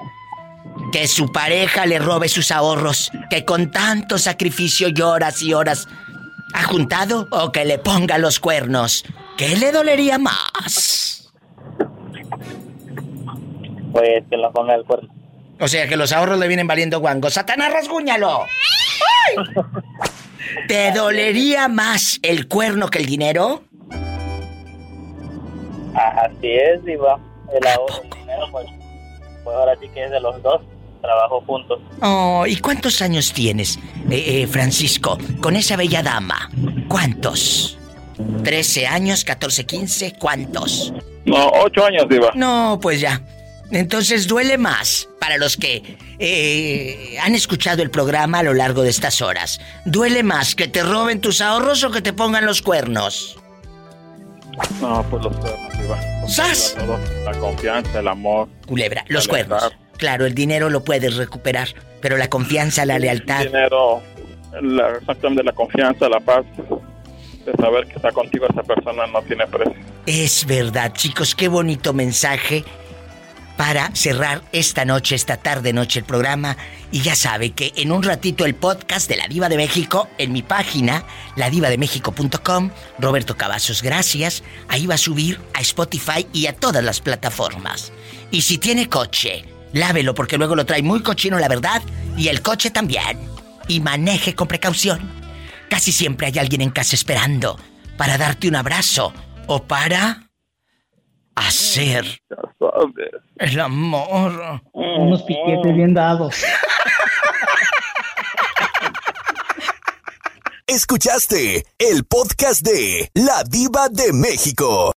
Que su pareja le robe sus ahorros, que con tanto sacrificio y horas y horas ha juntado, o que le ponga los cuernos. ¿Qué le dolería más? Pues que lo ponga el cuerno. O sea que los ahorros le vienen valiendo guango. ¡Satanás, rasguñalo! ¿Te dolería más el cuerno que el dinero? Así es, Diva. El ahorro, el dinero, pues, pues ahora sí que es de los dos. Trabajo juntos. Oh, ¿y cuántos años tienes, eh, eh, Francisco, con esa bella dama? ¿Cuántos? ¿13 años, 14, 15? ¿Cuántos? No, ocho años, Diva. No, pues ya. Entonces duele más para los que eh, han escuchado el programa a lo largo de estas horas. ¿Duele más que te roben tus ahorros o que te pongan los cuernos? No, pues los cuernos, Diva. ¡Sas! La confianza, el amor. Culebra, los cuernos. Claro, el dinero lo puedes recuperar, pero la confianza, la lealtad. dinero, la, exactamente la confianza, la paz, de saber que está contigo esa persona no tiene precio. Es verdad, chicos, qué bonito mensaje para cerrar esta noche, esta tarde noche el programa. Y ya sabe que en un ratito el podcast de La Diva de México en mi página, ladivademéxico.com, Roberto Cavazos, gracias. Ahí va a subir a Spotify y a todas las plataformas. Y si tiene coche, lávelo porque luego lo trae muy cochino, la verdad, y el coche también. Y maneje con precaución. Casi siempre hay alguien en casa esperando para darte un abrazo o para hacer el amor. Unos piquetes bien dados. Escuchaste el podcast de La Diva de México.